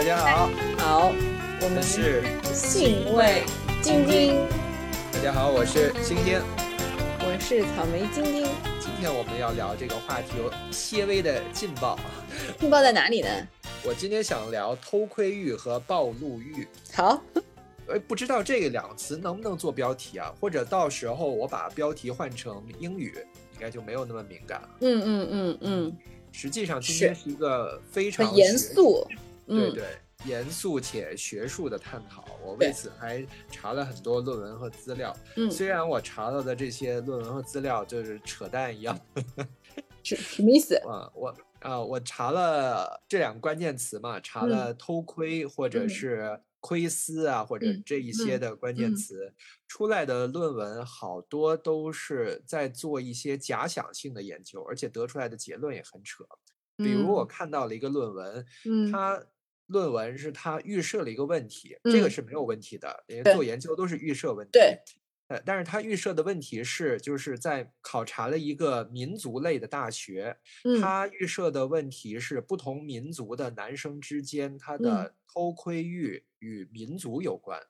大家好，好，我们是兴味晶晶，大家好，我是星星。我是草莓晶晶。今天我们要聊这个话题有些微的劲爆，劲爆在哪里呢？我今天想聊偷窥欲和暴露欲。好，哎，不知道这个两个词能不能做标题啊？或者到时候我把标题换成英语，应该就没有那么敏感了。嗯嗯嗯嗯，实际上今天是一个非常很严肃，对对，严肃且学术的探讨。我为此还查了很多论文和资料。嗯，虽然我查到的这些论文和资料就是扯淡一样。什什么意思？啊，我啊，我查了这两个关键词嘛，查了偷窥或者是窥私啊，或者这一些的关键词出来的论文，好多都是在做一些假想性的研究，而且得出来的结论也很扯。比如我看到了一个论文，它论文是他预设了一个问题，这个是没有问题的，因为做研究都是预设问题。对。呃，但是他预设的问题是，就是在考察了一个民族类的大学，他预设的问题是不同民族的男生之间他的偷窥欲与民族有关，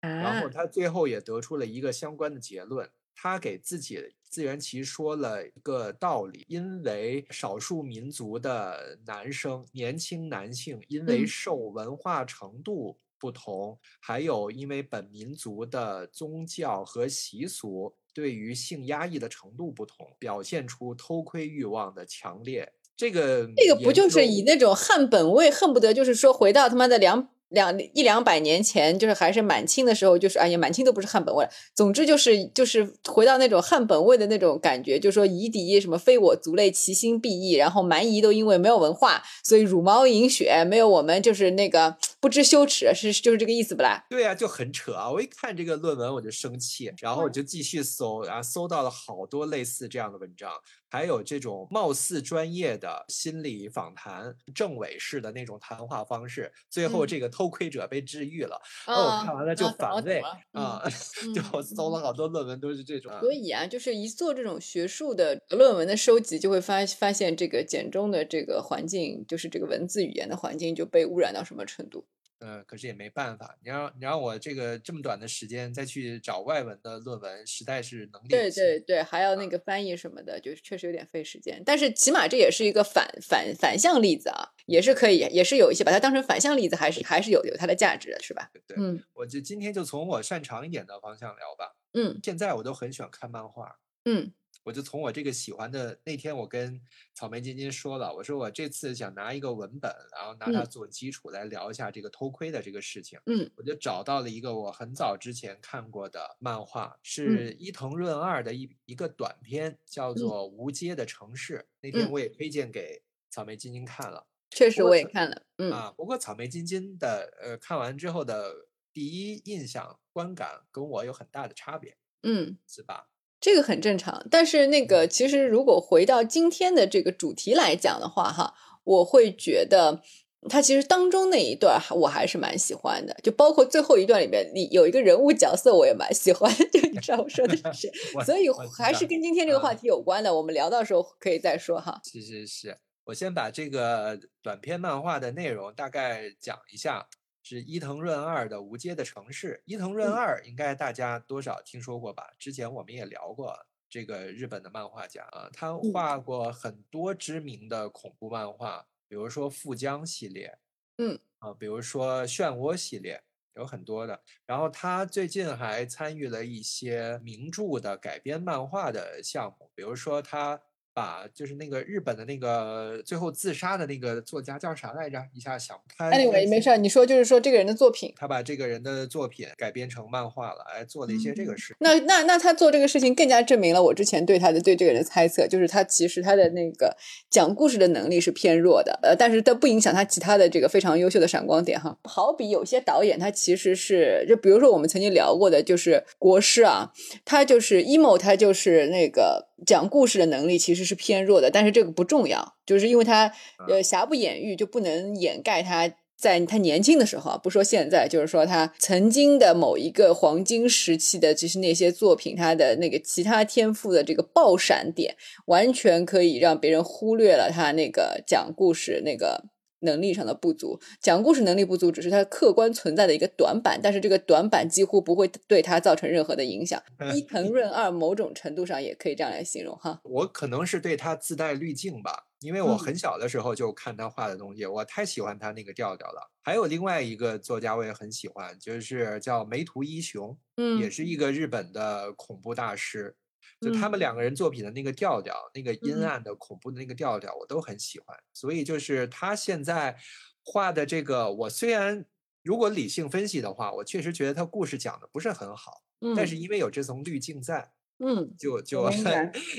然后他最后也得出了一个相关的结论，他给自己自圆其说了一个道理，因为少数民族的男生年轻男性因为受文化程度。不同，还有因为本民族的宗教和习俗对于性压抑的程度不同，表现出偷窥欲望的强烈。这个这个不就是以那种汉本位，恨不得就是说回到他妈的两。两一两百年前，就是还是满清的时候，就是哎呀，满清都不是汉本位。总之就是就是回到那种汉本位的那种感觉，就说夷狄什么非我族类，其心必异。然后蛮夷都因为没有文化，所以茹毛饮血，没有我们就是那个不知羞耻，是就是这个意思不啦？对啊，就很扯啊！我一看这个论文我就生气，然后我就继续搜，然后搜到了好多类似这样的文章。还有这种貌似专业的心理访谈、政委式的那种谈话方式，最后这个偷窥者被治愈了。哦，我看完了就反胃啊！就我搜了好多论文都是这种。所以啊，就是一做这种学术的论文的收集，就会发发现这个简中的这个环境，就是这个文字语言的环境就被污染到什么程度。呃，可是也没办法，你让你让我这个这么短的时间再去找外文的论文，实在是能力对对对，还要那个翻译什么的，就是确实有点费时间。但是起码这也是一个反反反向例子啊，也是可以，也是有一些把它当成反向例子，还是还是有有它的价值的，是吧？对，嗯，我就今天就从我擅长一点的方向聊吧。嗯，现在我都很喜欢看漫画。嗯。我就从我这个喜欢的那天，我跟草莓晶晶说了，我说我这次想拿一个文本，然后拿它做基础来聊一下这个偷窥的这个事情。嗯，我就找到了一个我很早之前看过的漫画，是伊藤润二的一一个短片，叫做《无街的城市》。那天我也推荐给草莓晶晶看了，确实我也看了。嗯啊，不过草莓晶晶的呃看完之后的第一印象观感跟我有很大的差别。嗯，是吧？这个很正常，但是那个其实如果回到今天的这个主题来讲的话，哈，我会觉得他其实当中那一段我还是蛮喜欢的，就包括最后一段里面，你有一个人物角色我也蛮喜欢，就你知道我说的是，所以还是跟今天这个话题有关的，我们聊到时候可以再说哈。是是是，我先把这个短篇漫画的内容大概讲一下。是伊藤润二的《无街的城市》。伊藤润二应该大家多少听说过吧？之前我们也聊过这个日本的漫画家啊，他画过很多知名的恐怖漫画，比如说《富江》系列，嗯啊，比如说《漩涡》系列，有很多的。然后他最近还参与了一些名著的改编漫画的项目，比如说他。把就是那个日本的那个最后自杀的那个作家叫啥来着？一下想不开。Anyway，没事，你说就是说这个人的作品，他把这个人的作品改编成漫画了，哎，做了一些这个事。那那那他做这个事情更加证明了我之前对他的对这个人的猜测，就是他其实他的那个讲故事的能力是偏弱的，呃，但是他不影响他其他的这个非常优秀的闪光点哈。好比有些导演他其实是，就比如说我们曾经聊过的，就是国师啊，他就是 emo，他就是那个。讲故事的能力其实是偏弱的，但是这个不重要，就是因为他呃瑕不掩瑜，就不能掩盖他在他年轻的时候，不说现在，就是说他曾经的某一个黄金时期的，就是那些作品，他的那个其他天赋的这个爆闪点，完全可以让别人忽略了他那个讲故事那个能力上的不足，讲故事能力不足只是他客观存在的一个短板，但是这个短板几乎不会对他造成任何的影响。伊藤润二某种程度上也可以这样来形容哈。我可能是对他自带滤镜吧，因为我很小的时候就看他画的东西，我太喜欢他那个调调了。还有另外一个作家我也很喜欢，就是叫梅图一雄，嗯，也是一个日本的恐怖大师。就他们两个人作品的那个调调，那个阴暗的恐怖的那个调调，我都很喜欢。所以就是他现在画的这个，我虽然如果理性分析的话，我确实觉得他故事讲的不是很好，但是因为有这层滤镜在。嗯，就就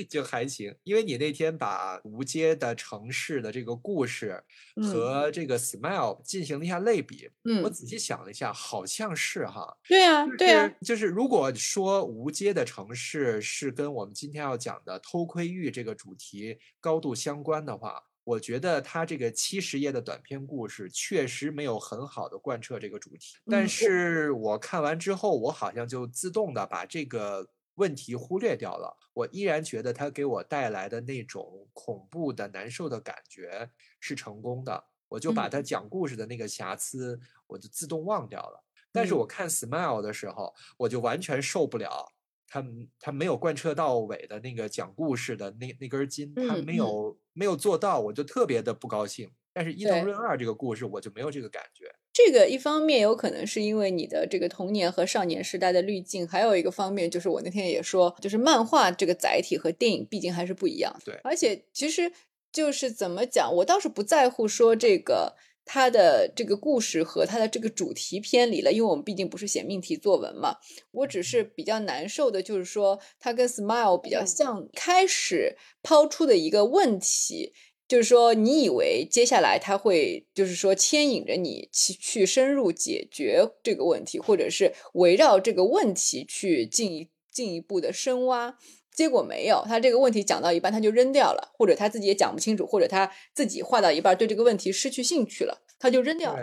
就还行，因为你那天把无街的城市的这个故事和这个 Smile 进行了一下类比，嗯，我仔细。想了一下，好像是哈，对呀，对呀，就是如果说无街的城市是跟我们今天要讲的偷窥欲这个主题高度相关的话，我觉得他这个七十页的短篇故事确实没有很好的贯彻这个主题，但是我看完之后，我好像就自动的把这个。问题忽略掉了，我依然觉得它给我带来的那种恐怖的、难受的感觉是成功的。我就把它讲故事的那个瑕疵，我就自动忘掉了。但是我看《Smile》的时候，我就完全受不了，他他没有贯彻到尾的那个讲故事的那那根筋，他没有没有做到，我就特别的不高兴。但是伊藤润二这个故事，我就没有这个感觉。这个一方面有可能是因为你的这个童年和少年时代的滤镜，还有一个方面就是我那天也说，就是漫画这个载体和电影毕竟还是不一样。对，而且其实就是怎么讲，我倒是不在乎说这个它的这个故事和它的这个主题偏离了，因为我们毕竟不是写命题作文嘛。我只是比较难受的就是说，它跟 Smile 比较像，开始抛出的一个问题。就是说，你以为接下来他会，就是说牵引着你去去深入解决这个问题，或者是围绕这个问题去进一进一步的深挖，结果没有，他这个问题讲到一半他就扔掉了，或者他自己也讲不清楚，或者他自己画到一半对这个问题失去兴趣了，他就扔掉了。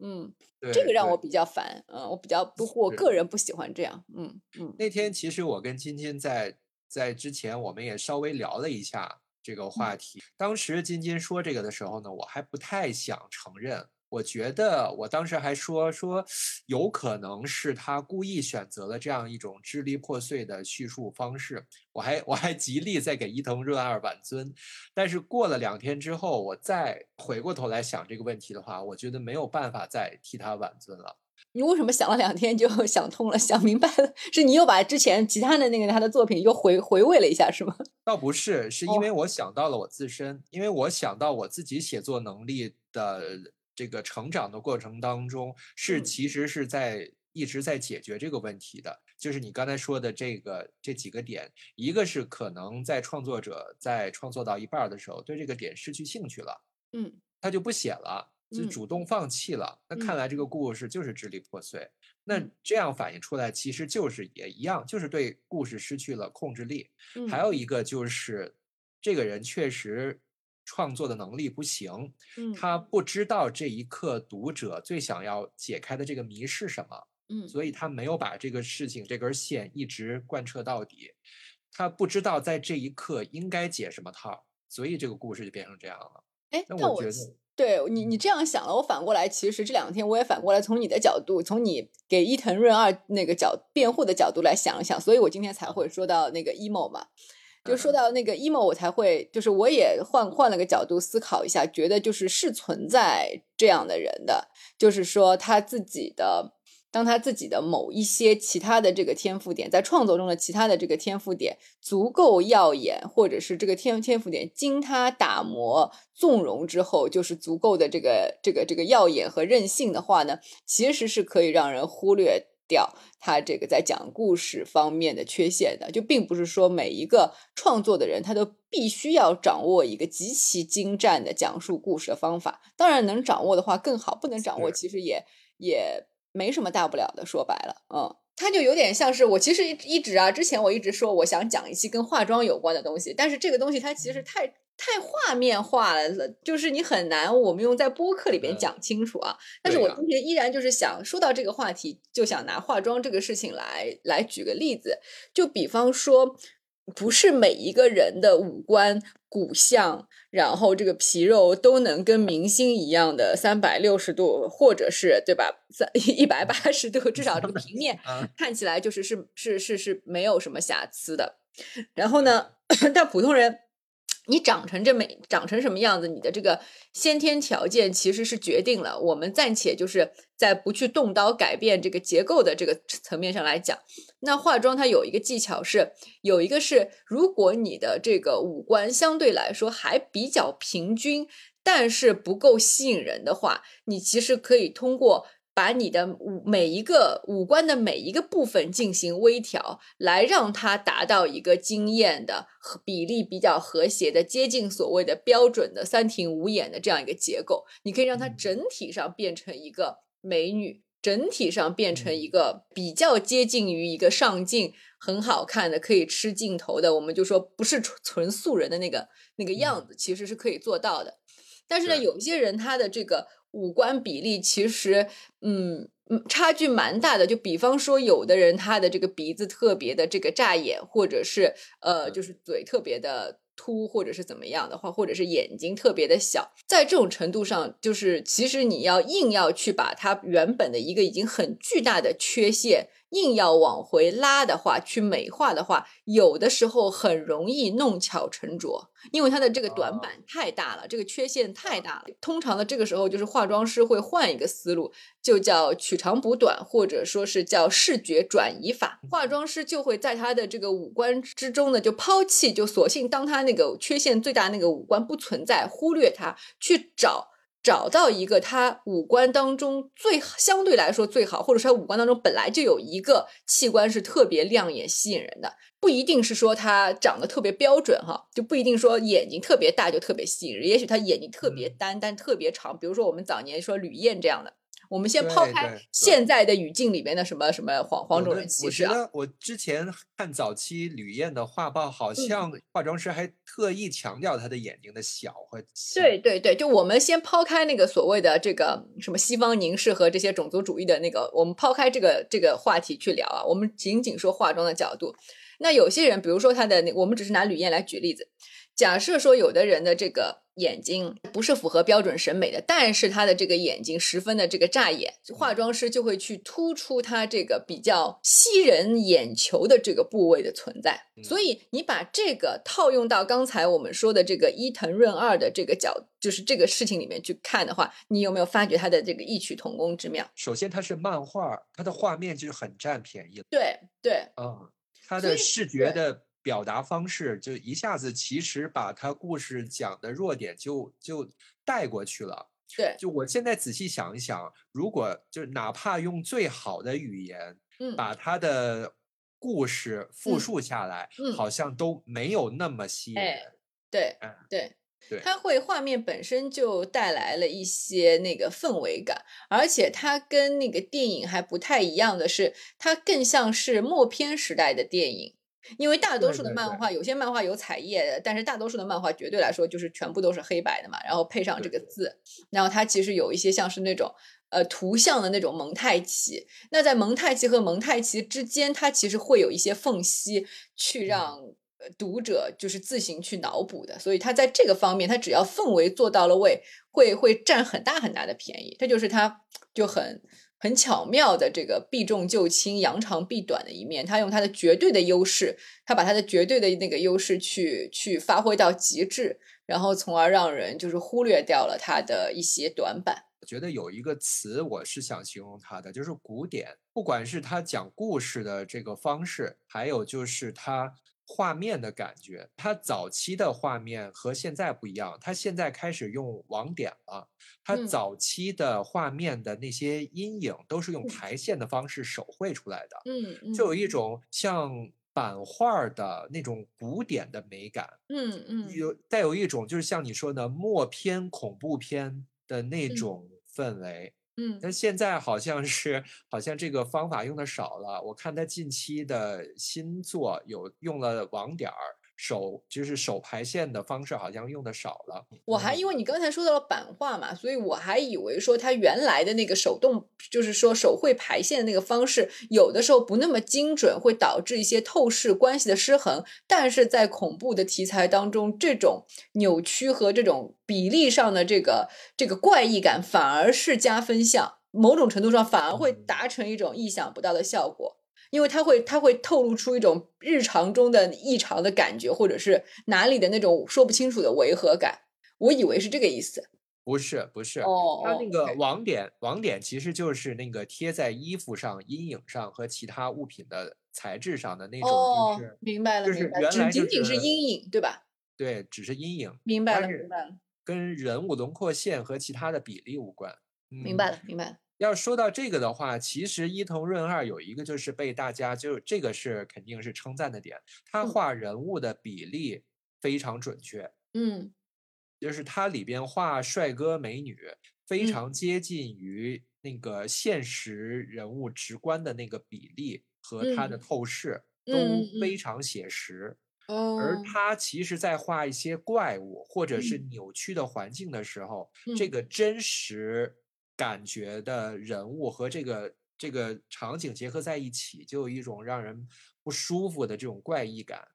嗯，这个让我比较烦，嗯，我比较不，我个人不喜欢这样。嗯嗯。那天其实我跟金金在在之前我们也稍微聊了一下。这个话题，当时金金说这个的时候呢，我还不太想承认。我觉得我当时还说说，有可能是他故意选择了这样一种支离破碎的叙述方式。我还我还极力在给伊藤润二挽尊，但是过了两天之后，我再回过头来想这个问题的话，我觉得没有办法再替他挽尊了。你为什么想了两天就 想通了、想明白了？是你又把之前其他的那个他的作品又回回味了一下，是吗？倒不是，是因为我想到了我自身，因为我想到我自己写作能力的这个成长的过程当中，是其实是在一直在解决这个问题的。就是你刚才说的这个这几个点，一个是可能在创作者在创作到一半的时候，对这个点失去兴趣了，嗯，他就不写了。就主动放弃了，那看来这个故事就是支离破碎。那这样反映出来，其实就是也一样，就是对故事失去了控制力。还有一个就是，这个人确实创作的能力不行，他不知道这一刻读者最想要解开的这个谜是什么，嗯，所以他没有把这个事情这根线一直贯彻到底。他不知道在这一刻应该解什么套，所以这个故事就变成这样了。哎，那我觉得。对你，你这样想了，我反过来，其实这两天我也反过来从你的角度，从你给伊藤润二那个角辩护的角度来想一想，所以我今天才会说到那个 emo 嘛，就说到那个 emo，我才会就是我也换换了个角度思考一下，觉得就是是存在这样的人的，就是说他自己的。当他自己的某一些其他的这个天赋点，在创作中的其他的这个天赋点足够耀眼，或者是这个天天赋点经他打磨纵容之后，就是足够的这个这个这个耀眼和任性的话呢，其实是可以让人忽略掉他这个在讲故事方面的缺陷的。就并不是说每一个创作的人他都必须要掌握一个极其精湛的讲述故事的方法。当然能掌握的话更好，不能掌握其实也也。没什么大不了的，说白了，嗯，它就有点像是我其实一直啊，之前我一直说我想讲一期跟化妆有关的东西，但是这个东西它其实太太画面化了，就是你很难我们用在播客里边讲清楚啊。但是我今天依然就是想说到这个话题，就想拿化妆这个事情来来举个例子，就比方说。不是每一个人的五官、骨相，然后这个皮肉都能跟明星一样的三百六十度，或者是对吧？三一百八十度，至少这个平面看起来就是是是是是没有什么瑕疵的。然后呢，但普通人。你长成这么长成什么样子，你的这个先天条件其实是决定了。我们暂且就是在不去动刀改变这个结构的这个层面上来讲，那化妆它有一个技巧是，有一个是，如果你的这个五官相对来说还比较平均，但是不够吸引人的话，你其实可以通过。把你的五每一个五官的每一个部分进行微调，来让它达到一个惊艳的和比例比较和谐的、接近所谓的标准的三庭五眼的这样一个结构。你可以让它整体上变成一个美女，整体上变成一个比较接近于一个上镜很好看的、可以吃镜头的。我们就说不是纯纯素人的那个那个样子，其实是可以做到的。但是呢，有一些人他的这个。五官比例其实，嗯嗯，差距蛮大的。就比方说，有的人他的这个鼻子特别的这个炸眼，或者是呃，就是嘴特别的凸，或者是怎么样的话，或者是眼睛特别的小，在这种程度上，就是其实你要硬要去把它原本的一个已经很巨大的缺陷。硬要往回拉的话，去美化的话，有的时候很容易弄巧成拙，因为它的这个短板太大了，这个缺陷太大了。通常的这个时候，就是化妆师会换一个思路，就叫取长补短，或者说是叫视觉转移法。化妆师就会在他的这个五官之中呢，就抛弃，就索性当他那个缺陷最大那个五官不存在，忽略它，去找。找到一个他五官当中最相对来说最好，或者说他五官当中本来就有一个器官是特别亮眼吸引人的，不一定是说他长得特别标准哈，就不一定说眼睛特别大就特别吸引人，也许他眼睛特别单但特别长，比如说我们早年说吕燕这样的。我们先抛开现在的语境里面的什么什么黄黄种人歧视啊！我觉得我之前看早期吕燕的画报，好像化妆师还特意强调她的眼睛的小和对对对，就我们先抛开那个所谓的这个什么西方凝视和这些种族主义的那个，我们抛开这个这个话题去聊啊，我们仅仅说化妆的角度。那有些人，比如说他的那，我们只是拿吕燕来举例子。假设说有的人的这个眼睛不是符合标准审美的，但是他的这个眼睛十分的这个扎眼，化妆师就会去突出他这个比较吸人眼球的这个部位的存在。所以你把这个套用到刚才我们说的这个伊藤润二的这个角，就是这个事情里面去看的话，你有没有发觉他的这个异曲同工之妙？首先，它是漫画，它的画面就是很占便宜。对对，嗯，它的视觉的。表达方式就一下子，其实把他故事讲的弱点就就带过去了。对，就我现在仔细想一想，如果就哪怕用最好的语言，嗯，把他的故事复述下来，嗯，好像都没有那么吸引人。对，对，对，它会画面本身就带来了一些那个氛围感，而且它跟那个电影还不太一样的是，它更像是默片时代的电影。因为大多数的漫画，有些漫画有彩页，但是大多数的漫画绝对来说就是全部都是黑白的嘛，然后配上这个字，然后它其实有一些像是那种呃图像的那种蒙太奇。那在蒙太奇和蒙太奇之间，它其实会有一些缝隙，去让读者就是自行去脑补的。所以它在这个方面，它只要氛围做到了位，会会占很大很大的便宜。这就是它就很。很巧妙的这个避重就轻、扬长避短的一面，他用他的绝对的优势，他把他的绝对的那个优势去去发挥到极致，然后从而让人就是忽略掉了他的一些短板。我觉得有一个词我是想形容他的，就是古典。不管是他讲故事的这个方式，还有就是他。画面的感觉，它早期的画面和现在不一样，它现在开始用网点了。它早期的画面的那些阴影都是用排线的方式手绘出来的，嗯，就有一种像版画的那种古典的美感，嗯嗯，有带有一种就是像你说的默片恐怖片的那种氛围。嗯，但现在好像是好像这个方法用的少了。我看他近期的新作有用了网点儿，手就是手排线的方式好像用的少了。我还因为你刚才说到了版画嘛，所以我还以为说它原来的那个手动，就是说手绘排线的那个方式，有的时候不那么精准，会导致一些透视关系的失衡。但是在恐怖的题材当中，这种扭曲和这种比例上的这个这个怪异感，反而是加分项，某种程度上反而会达成一种意想不到的效果。因为它会，它会透露出一种日常中的异常的感觉，或者是哪里的那种说不清楚的违和感。我以为是这个意思，不是，不是。哦，它那个网点，网点其实就是那个贴在衣服上、阴影上和其他物品的材质上的那种，就是明白了，就是原来仅仅是阴影，对吧？对，只是阴影。明白了，明白了。跟人物轮廓线和其他的比例无关。明白了，明白了。要说到这个的话，其实伊藤润二有一个就是被大家就这个是肯定是称赞的点，他画人物的比例非常准确，嗯，就是他里边画帅哥美女非常接近于那个现实人物直观的那个比例和他的透视都非常写实，而他其实在画一些怪物或者是扭曲的环境的时候，这个真实。感觉的人物和这个这个场景结合在一起，就有一种让人不舒服的这种怪异感。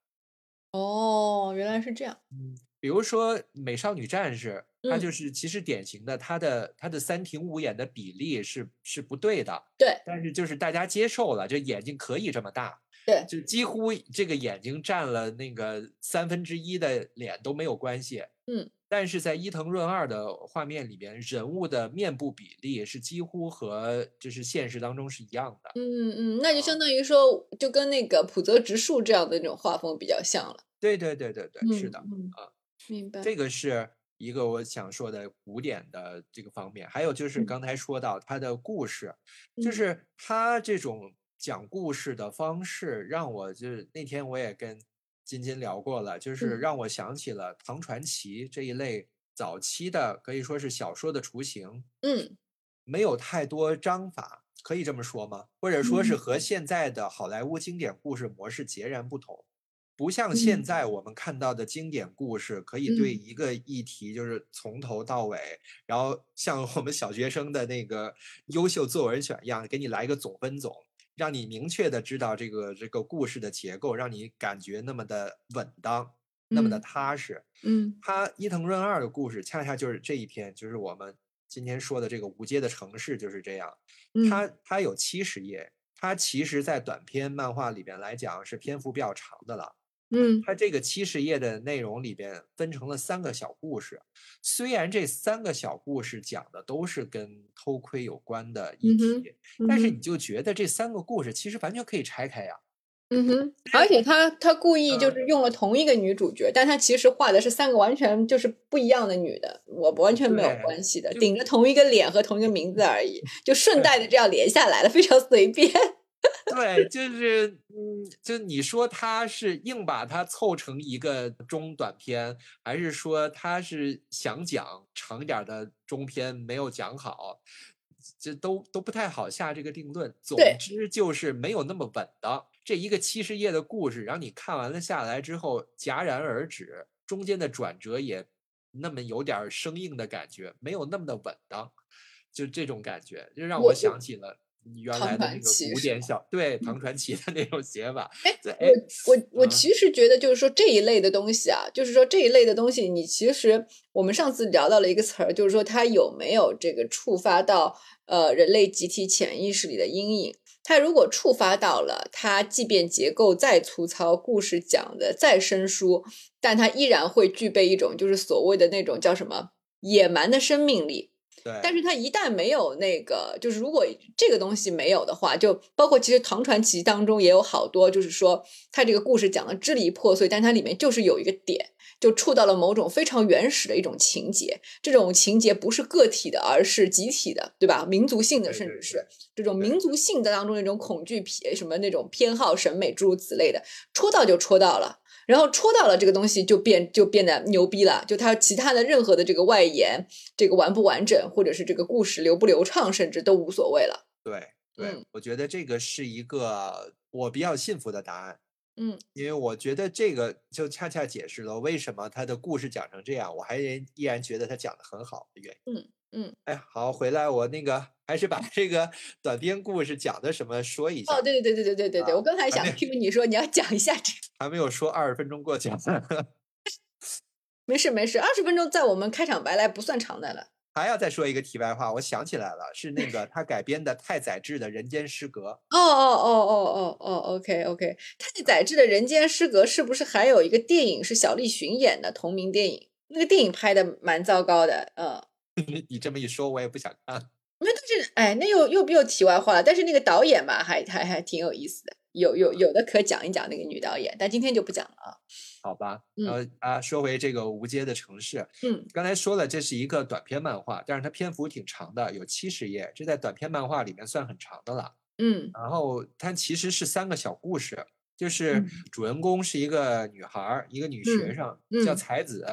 哦，原来是这样。嗯，比如说《美少女战士》，它就是其实典型的，它的它的三庭五眼的比例是是不对的。对。但是就是大家接受了，就眼睛可以这么大。对。就几乎这个眼睛占了那个三分之一的脸都没有关系。嗯。但是在伊藤润二的画面里边，人物的面部比例是几乎和就是现实当中是一样的。嗯嗯，那就相当于说，就跟那个浦泽直树这样的那种画风比较像了。对对对对对，是的啊，明白。这个是一个我想说的古典的这个方面，还有就是刚才说到他的故事，就是他这种讲故事的方式，让我就是那天我也跟。津津聊过了，就是让我想起了唐传奇这一类早期的，可以说是小说的雏形。嗯，没有太多章法，可以这么说吗？或者说是和现在的好莱坞经典故事模式截然不同，不像现在我们看到的经典故事，可以对一个议题就是从头到尾，然后像我们小学生的那个优秀作文选一样，给你来一个总分总。让你明确的知道这个这个故事的结构，让你感觉那么的稳当，那么的踏实。嗯，他伊藤润二的故事恰恰就是这一篇，就是我们今天说的这个无街的城市就是这样。他他有七十页，他其实在短篇漫画里边来讲是篇幅比较长的了。嗯，它这个七十页的内容里边分成了三个小故事，虽然这三个小故事讲的都是跟偷窥有关的议题，但是你就觉得这三个故事其实完全可以拆开呀。嗯哼，而且他他故意就是用了同一个女主角，但他其实画的是三个完全就是不一样的女的，我完全没有关系的，顶着同一个脸和同一个名字而已，就顺带的这样连下来了，非常随便。对，就是嗯，就你说他是硬把它凑成一个中短篇，还是说他是想讲长一点的中篇没有讲好，这都都不太好下这个定论。总之就是没有那么稳当。这一个七十页的故事，让你看完了下来之后戛然而止，中间的转折也那么有点生硬的感觉，没有那么的稳当，就这种感觉，就让我想起了。原来的那个古典小对唐传奇的那种写法，哎，我我我其实觉得就是说这一类的东西啊，就是说这一类的东西，你其实我们上次聊到了一个词儿，就是说它有没有这个触发到呃人类集体潜意识里的阴影？它如果触发到了，它即便结构再粗糙，故事讲的再生疏，但它依然会具备一种就是所谓的那种叫什么野蛮的生命力。但是它一旦没有那个，就是如果这个东西没有的话，就包括其实唐传奇当中也有好多，就是说它这个故事讲的支离破碎，但它里面就是有一个点，就触到了某种非常原始的一种情节。这种情节不是个体的，而是集体的，对吧？民族性的，甚至是这种民族性的当中那种恐惧偏什么那种偏好审美诸如此类的，戳到就戳到了。然后戳到了这个东西，就变就变得牛逼了。就它其他的任何的这个外延，这个完不完整，或者是这个故事流不流畅，甚至都无所谓了。对对，我觉得这个是一个我比较信服的答案。嗯，因为我觉得这个就恰恰解释了为什么他的故事讲成这样，我还依然觉得他讲的很好的原因。嗯嗯，哎，好，回来我那个还是把这个 短篇故事讲的什么说一下。哦，对对对对对对对对，我刚才想听你说你要讲一下这，还没有说二十分钟过去了。没事没事，二十分钟在我们开场白来不算长的了。还要再说一个题外话，我想起来了，是那个他改编的太宰治的《人间失格》。哦哦哦哦哦哦，OK OK，太宰治的《人间失格》是不是还有一个电影是小栗旬演的同名电影？那个电影拍的蛮糟糕的，嗯。你这么一说，我也不想看。那但是，哎，那又又又题外话了。但是那个导演吧，还还还挺有意思的，有有有的可讲一讲那个女导演，但今天就不讲了啊。好吧，呃啊，说回这个无街的城市，嗯，刚才说了，这是一个短篇漫画，但是它篇幅挺长的，有七十页，这在短篇漫画里面算很长的了，嗯，然后它其实是三个小故事，就是主人公是一个女孩，一个女学生，叫才子，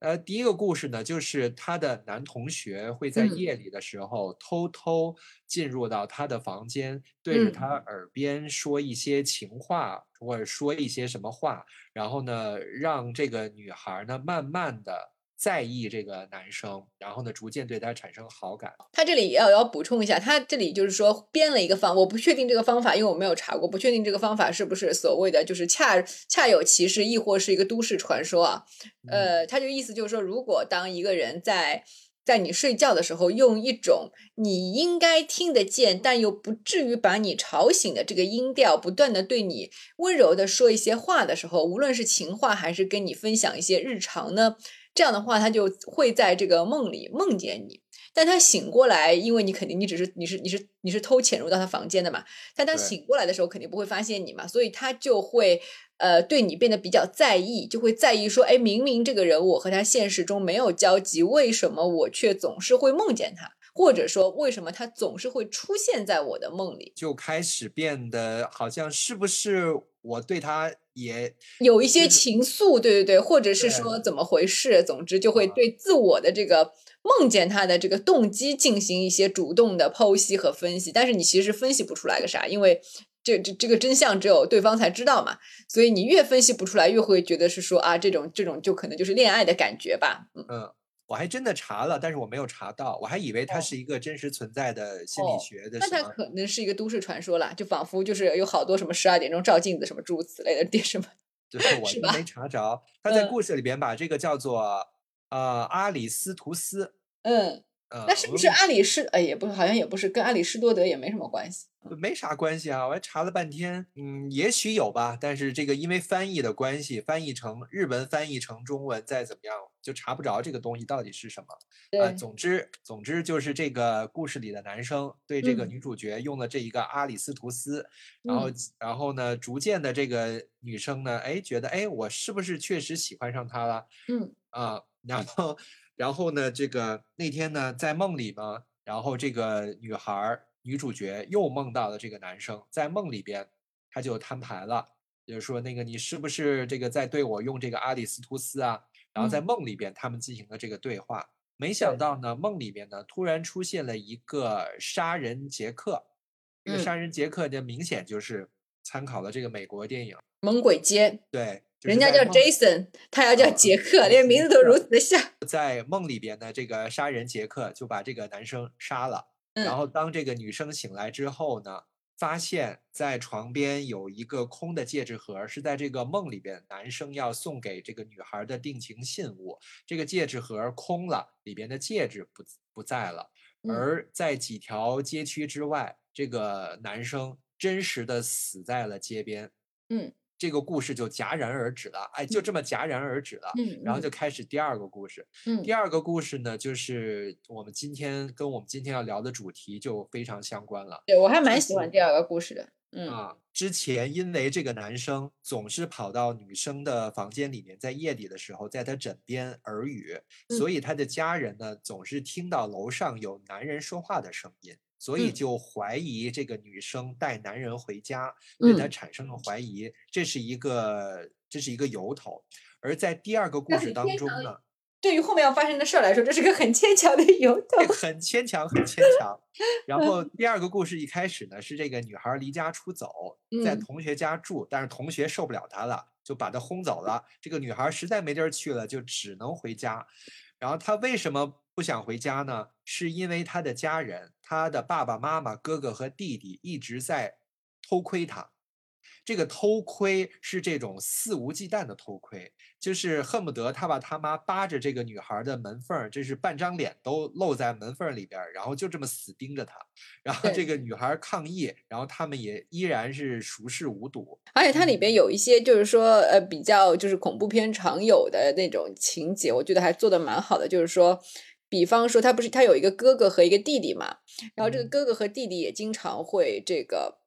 呃，第一个故事呢，就是她的男同学会在夜里的时候偷偷进入到她的房间，对着她耳边说一些情话。或者说一些什么话，然后呢，让这个女孩呢慢慢的在意这个男生，然后呢，逐渐对他产生好感。他这里要要补充一下，他这里就是说编了一个方，我不确定这个方法，因为我没有查过，不确定这个方法是不是所谓的就是恰恰有其事，亦或是一个都市传说啊？呃，他就意思就是说，如果当一个人在。在你睡觉的时候，用一种你应该听得见，但又不至于把你吵醒的这个音调，不断的对你温柔的说一些话的时候，无论是情话还是跟你分享一些日常呢，这样的话，他就会在这个梦里梦见你。但他醒过来，因为你肯定你只是你是你是你是偷潜入到他房间的嘛，但他醒过来的时候肯定不会发现你嘛，所以他就会。呃，对你变得比较在意，就会在意说，哎，明明这个人我和他现实中没有交集，为什么我却总是会梦见他？或者说，为什么他总是会出现在我的梦里？就开始变得好像是不是我对他也有一些情愫？对对对，或者是说怎么回事？总之，就会对自我的这个梦见他的这个动机进行一些主动的剖析和分析。但是你其实分析不出来个啥，因为。这这这个真相只有对方才知道嘛，所以你越分析不出来，越会觉得是说啊，这种这种就可能就是恋爱的感觉吧。嗯，我还真的查了，但是我没有查到，我还以为它是一个真实存在的心理学的。那它可能是一个都市传说了，就仿佛就是有好多什么十二点钟照镜子什么诸如此类的点什么。就是我没查着，他在故事里边把这个叫做呃阿里斯图斯。嗯。那是不是阿里士？哎，也不是，好像也不是，跟阿里士多德也没什么关系。没啥关系啊，我还查了半天，嗯，也许有吧。但是这个因为翻译的关系，翻译成日文，翻译成中文，再怎么样就查不着这个东西到底是什么。啊，总之，总之就是这个故事里的男生对这个女主角用了这一个阿里斯图斯，然后，然后呢，逐渐的这个女生呢，哎，觉得哎，我是不是确实喜欢上他了？嗯，啊，然后。然后呢，这个那天呢，在梦里呢，然后这个女孩女主角又梦到了这个男生，在梦里边，他就摊牌了，就是说那个你是不是这个在对我用这个阿里斯图斯啊？然后在梦里边，他们进行了这个对话。没想到呢，梦里边呢，突然出现了一个杀人杰克，这个杀人杰克呢，明显就是参考了这个美国电影《猛鬼街》。对。人家叫 Jason，他要叫杰克，连名字都如此的像。在梦里边呢，这个杀人杰克就把这个男生杀了。然后当这个女生醒来之后呢，发现在床边有一个空的戒指盒，是在这个梦里边男生要送给这个女孩的定情信物。这个戒指盒空了，里边的戒指不不在了。而在几条街区之外，这个男生真实的死在了街边。嗯。这个故事就戛然而止了，哎，就这么戛然而止了。嗯，然后就开始第二个故事。嗯，第二个故事呢，就是我们今天跟我们今天要聊的主题就非常相关了。对我还蛮喜欢第二个故事的。嗯啊，之前因为这个男生总是跑到女生的房间里面，在夜里的时候在她枕边耳语，所以他的家人呢总是听到楼上有男人说话的声音。所以就怀疑这个女生带男人回家，对他产生了怀疑，这是一个这是一个由头。而在第二个故事当中呢，对于后面要发生的事儿来说，这是个很牵强的由头，很牵强，很牵强。然后第二个故事一开始呢，是这个女孩离家出走，在同学家住，但是同学受不了她了，就把她轰走了。这个女孩实在没地儿去了，就只能回家。然后她为什么不想回家呢？是因为他的家人，他的爸爸妈妈、哥哥和弟弟一直在偷窥他。这个偷窥是这种肆无忌惮的偷窥，就是恨不得他把他妈扒着这个女孩的门缝，这是半张脸都露在门缝里边，然后就这么死盯着她。然后这个女孩抗议，然后他们也依然是熟视无睹。而且它里边有一些就是说呃比较就是恐怖片常有的那种情节，我觉得还做的蛮好的。就是说，比方说他不是他有一个哥哥和一个弟弟嘛，然后这个哥哥和弟弟也经常会这个。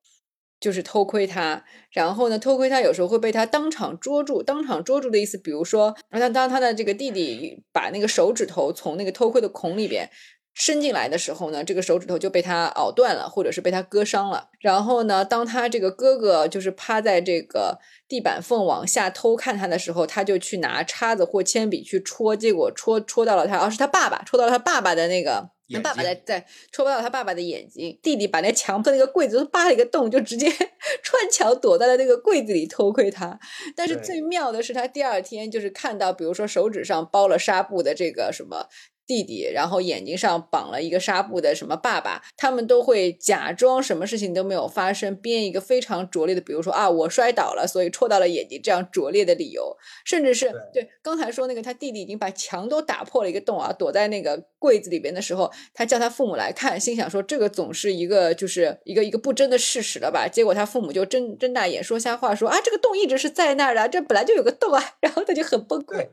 就是偷窥他，然后呢，偷窥他有时候会被他当场捉住。当场捉住的意思，比如说，那当他的这个弟弟把那个手指头从那个偷窥的孔里边伸进来的时候呢，这个手指头就被他咬断了，或者是被他割伤了。然后呢，当他这个哥哥就是趴在这个地板缝往下偷看他的时候，他就去拿叉子或铅笔去戳，结果戳戳到了他，而是他爸爸戳到了他爸爸的那个。他爸爸在在戳不到他爸爸的眼睛，弟弟把那墙的那个柜子都扒了一个洞，就直接 穿墙躲在了那个柜子里偷窥他。但是最妙的是，他第二天就是看到，比如说手指上包了纱布的这个什么。弟弟，然后眼睛上绑了一个纱布的什么爸爸，他们都会假装什么事情都没有发生，编一个非常拙劣的，比如说啊，我摔倒了，所以戳到了眼睛，这样拙劣的理由，甚至是对刚才说那个他弟弟已经把墙都打破了一个洞啊，躲在那个柜子里边的时候，他叫他父母来看，心想说这个总是一个就是一个一个不争的事实了吧？结果他父母就睁睁大眼说瞎话，说啊这个洞一直是在那儿的，这本来就有个洞啊，然后他就很崩溃。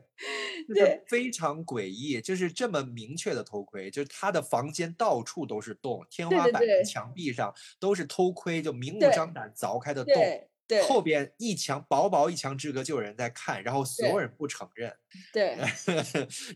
对，非常诡异，就是这么明确的偷窥，就是他的房间到处都是洞，天花板、墙壁上都是偷窥，就明目张胆凿开的洞。对，后边一墙薄薄一墙之隔就有人在看，然后所有人不承认。对，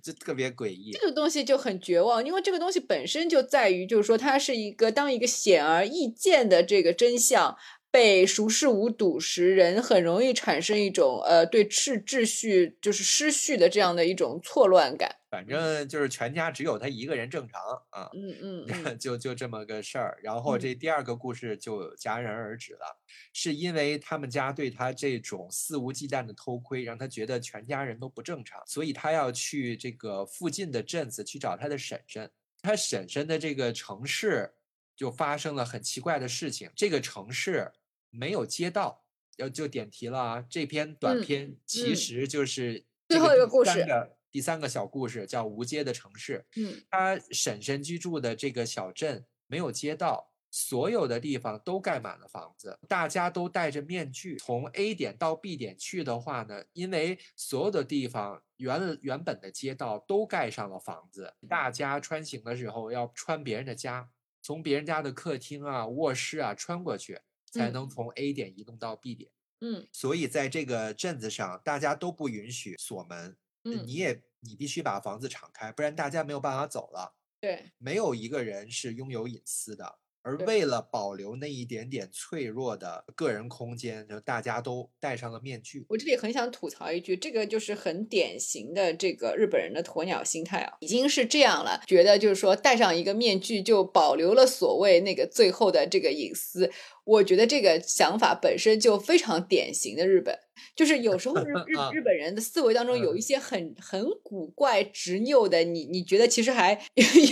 就特别诡异。这个东西就很绝望，因为这个东西本身就在于，就是说它是一个当一个显而易见的这个真相。被熟视无睹时，人很容易产生一种呃对秩秩序就是失序的这样的一种错乱感。反正就是全家只有他一个人正常啊，嗯嗯，就就这么个事儿。然后这第二个故事就戛然而止了，是因为他们家对他这种肆无忌惮的偷窥，让他觉得全家人都不正常，所以他要去这个附近的镇子去找他的婶婶。他婶婶的这个城市就发生了很奇怪的事情，这个城市。没有街道，要就点题了啊！这篇短篇其实就是最后一个故事，第三个小故事叫《无街的城市》。嗯，他婶婶居住的这个小镇没有街道，所有的地方都盖满了房子，大家都戴着面具。从 A 点到 B 点去的话呢，因为所有的地方原原本的街道都盖上了房子，大家穿行的时候要穿别人的家，从别人家的客厅啊、卧室啊穿过去。才能从 A 点移动到 B 点。嗯，所以在这个镇子上，大家都不允许锁门。嗯，你也你必须把房子敞开，不然大家没有办法走了。对，没有一个人是拥有隐私的。而为了保留那一点点脆弱的个人空间，就大家都戴上了面具。我这里很想吐槽一句，这个就是很典型的这个日本人的鸵鸟心态啊，已经是这样了，觉得就是说戴上一个面具就保留了所谓那个最后的这个隐私。我觉得这个想法本身就非常典型的日本。就是有时候日 日日本人的思维当中有一些很很古怪执拗的，你你觉得其实还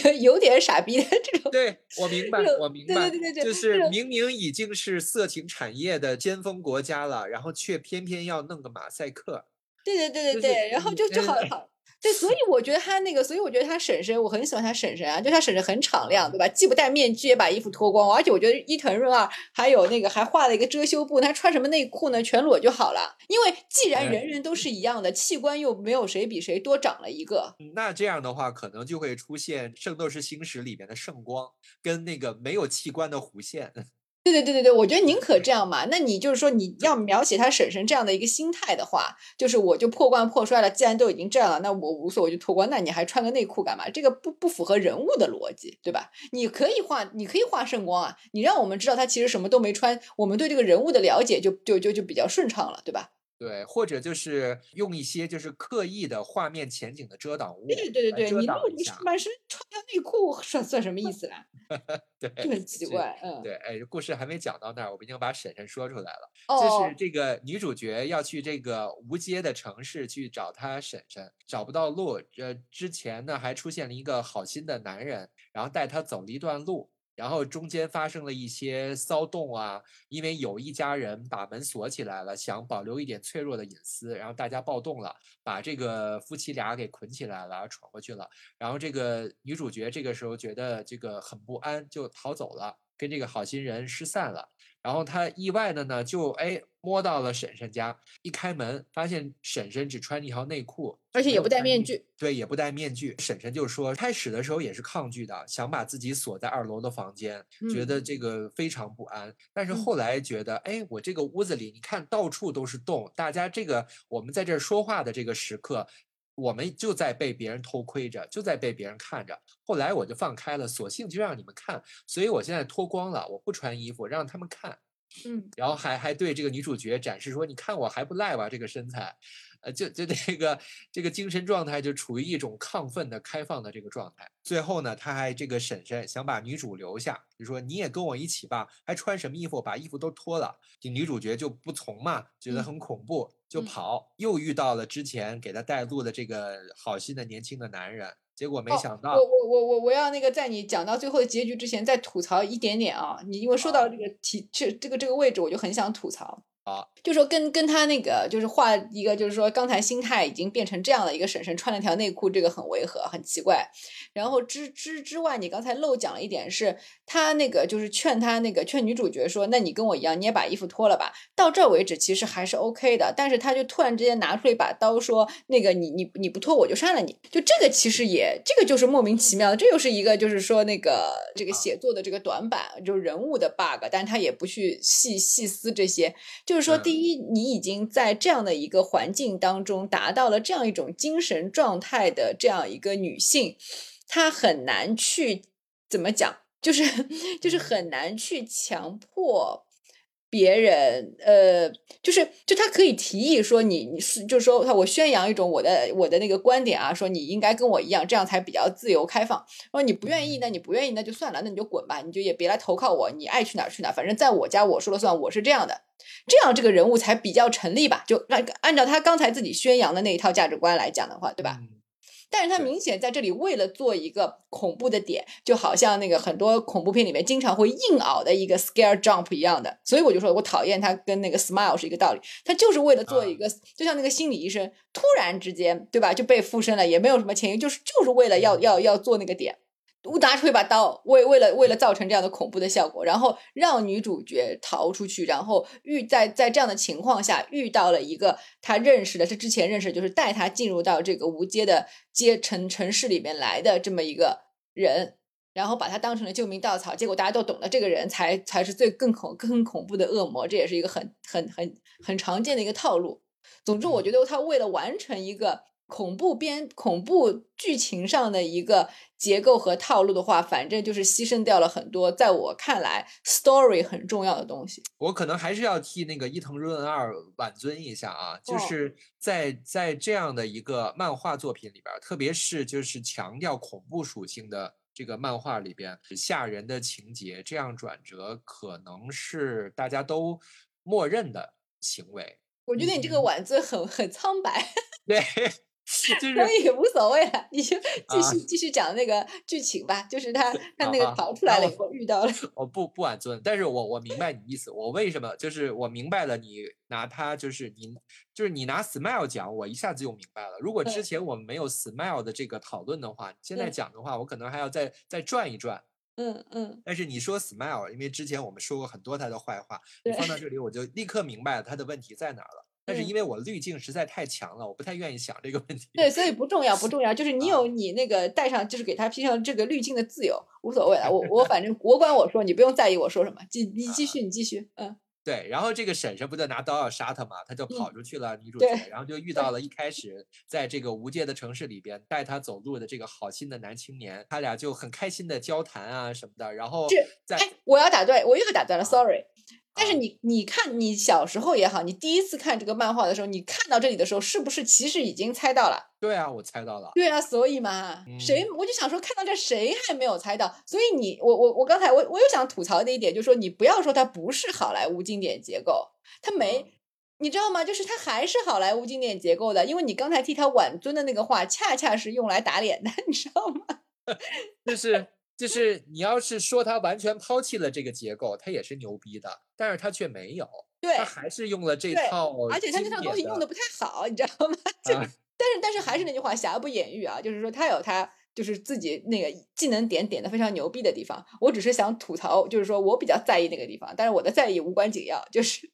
有有点傻逼的这种。对我明白，我明白，对对对对，就是明明已经是色情产业的尖峰国家了，然后却偏偏要弄个马赛克。对对对对对，然后就就好好。对，所以我觉得他那个，所以我觉得他婶婶，我很喜欢他婶婶啊，就他婶婶很敞亮，对吧？既不戴面具，也把衣服脱光，而且我觉得伊藤润二还有那个还画了一个遮羞布，他穿什么内裤呢？全裸就好了。因为既然人人都是一样的，器官又没有谁比谁多长了一个，那这样的话，可能就会出现《圣斗士星矢》里面的圣光跟那个没有器官的弧线。对对对对对，我觉得宁可这样嘛。那你就是说你要描写他婶婶这样的一个心态的话，就是我就破罐破摔了。既然都已经这样了，那我无所谓就脱光。那你还穿个内裤干嘛？这个不不符合人物的逻辑，对吧？你可以画，你可以画圣光啊。你让我们知道他其实什么都没穿，我们对这个人物的了解就就就就比较顺畅了，对吧？对，或者就是用一些就是刻意的画面前景的遮挡物，对对对对，你露满身穿条内裤算算什么意思啦？对，就很奇怪，嗯，对，哎，故事还没讲到那儿，我们已经把婶婶说出来了，哦就是这个女主角要去这个无街的城市去找她婶婶，找不到路，呃，之前呢还出现了一个好心的男人，然后带她走了一段路。然后中间发生了一些骚动啊，因为有一家人把门锁起来了，想保留一点脆弱的隐私，然后大家暴动了，把这个夫妻俩给捆起来了，闯过去了。然后这个女主角这个时候觉得这个很不安，就逃走了，跟这个好心人失散了。然后他意外的呢，就哎摸到了婶婶家，一开门发现婶婶只穿一条内裤，而且也不戴面具。对，也不戴面具。婶婶就说，开始的时候也是抗拒的，想把自己锁在二楼的房间，觉得这个非常不安。但是后来觉得，哎，我这个屋子里，你看到处都是洞，大家这个我们在这儿说话的这个时刻。我们就在被别人偷窥着，就在被别人看着。后来我就放开了，索性就让你们看。所以我现在脱光了，我不穿衣服，让他们看。嗯，然后还还对这个女主角展示说：“你看我还不赖吧？这个身材。”呃，就就这个这个精神状态就处于一种亢奋的、开放的这个状态。最后呢，他还这个婶婶想把女主留下，就说你也跟我一起吧，还穿什么衣服？把衣服都脱了。这女主角就不从嘛，觉得很恐怖，就跑。又遇到了之前给他带路的这个好心的年轻的男人，结果没想到。我我我我我要那个在你讲到最后的结局之前再吐槽一点点啊！你因为说到这个题这这个这个位置，我就很想吐槽。啊，就说跟跟他那个就是画一个，就是说刚才心态已经变成这样的一个婶婶穿了条内裤，这个很违和，很奇怪。然后之之之外，你刚才漏讲了一点，是他那个就是劝他那个劝女主角说，那你跟我一样，你也把衣服脱了吧。到这为止其实还是 OK 的，但是他就突然之间拿出了一把刀，说那个你你你不脱我就杀了你。就这个其实也这个就是莫名其妙的，这又是一个就是说那个这个写作的这个短板，就是人物的 bug，但是他也不去细细思这些就。就是说，第一，你已经在这样的一个环境当中达到了这样一种精神状态的这样一个女性，她很难去怎么讲，就是 就是很难去强迫别人，呃，就是就他可以提议说，你你是就是说他，我宣扬一种我的我的那个观点啊，说你应该跟我一样，这样才比较自由开放。说你不愿意，那你不愿意，那就算了，那你就滚吧，你就也别来投靠我，你爱去哪儿去哪儿，反正在我家我说了算，我是这样的。这样这个人物才比较成立吧？就按按照他刚才自己宣扬的那一套价值观来讲的话，对吧？但是他明显在这里为了做一个恐怖的点，就好像那个很多恐怖片里面经常会硬熬的一个 scare jump 一样的，所以我就说我讨厌他跟那个 smile 是一个道理，他就是为了做一个，就像那个心理医生突然之间，对吧，就被附身了，也没有什么前因，就是就是为了要要要做那个点。拿出一把刀，为为了为了造成这样的恐怖的效果，然后让女主角逃出去，然后遇在在这样的情况下遇到了一个他认识的，是之前认识，就是带他进入到这个无街的街城城市里面来的这么一个人，然后把他当成了救命稻草，结果大家都懂得这个人才才是最更恐更恐怖的恶魔，这也是一个很很很很常见的一个套路。总之，我觉得他为了完成一个。恐怖编恐怖剧情上的一个结构和套路的话，反正就是牺牲掉了很多，在我看来，story 很重要的东西。我可能还是要替那个伊藤润二挽尊一下啊，就是在在这样的一个漫画作品里边，特别是就是强调恐怖属性的这个漫画里边，吓人的情节这样转折，可能是大家都默认的行为。我觉得你这个挽尊很很苍白。对。所以无所谓了，你就继续继续讲那个剧情吧。就是他他那个逃出来了以后遇到了，我不不挽尊，但是我我明白你意思。我为什么就是我明白了，你拿他就是你就是你拿 smile 讲，我一下子就明白了。如果之前我们没有 smile 的这个讨论的话，现在讲的话，我可能还要再再转一转。嗯嗯。但是你说 smile，因为之前我们说过很多他的坏话，你放到这里，我就立刻明白了他的问题在哪儿了。但是因为我滤镜实在太强了，我不太愿意想这个问题。对，所以不重要，不重要。就是你有你那个带上，就是给他披上这个滤镜的自由，无所谓了。我我反正我管我说，你不用在意我说什么。继你继续，你继续，嗯。对，然后这个婶婶不就拿刀要杀他嘛，他就跑出去了。女主角，然后就遇到了一开 始在这个无界的城市里边带他走路的这个好心的男青年，他俩就很开心的交谈啊什么的。然后在，我要打断，我又要打断了，sorry。但是你你看你小时候也好，你第一次看这个漫画的时候，你看到这里的时候，是不是其实已经猜到了？对啊，我猜到了。对啊，所以嘛，谁我就想说，看到这谁还没有猜到？所以你我我我刚才我我又想吐槽的一点，就是说你不要说它不是好莱坞经典结构，它没。你知道吗？就是它还是好莱坞经典结构的，因为你刚才替他挽尊的那个话，恰恰是用来打脸的，你知道吗？就是就是，你要是说他完全抛弃了这个结构，他也是牛逼的，但是他却没有，对，他还是用了这套，而且他这套东西用的不太好，你知道吗？就但是但是还是那句话，瑕不掩瑜啊，就是说他有他就是自己那个技能点点的非常牛逼的地方，我只是想吐槽，就是说我比较在意那个地方，但是我的在意无关紧要，就是。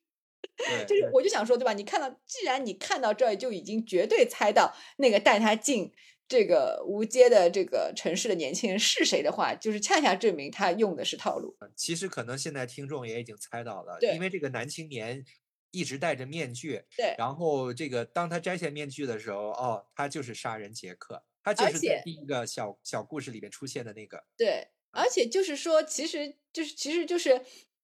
就是，我就想说，对吧？你看到，既然你看到这儿，就已经绝对猜到那个带他进这个无街的这个城市的年轻人是谁的话，就是恰恰证明他用的是套路。其实可能现在听众也已经猜到了，对，因为这个男青年一直戴着面具，对，然后这个当他摘下面具的时候，哦，他就是杀人杰克，他就是在第一个小小故事里面出现的那个，对，而且就是说，其实就是，其实就是。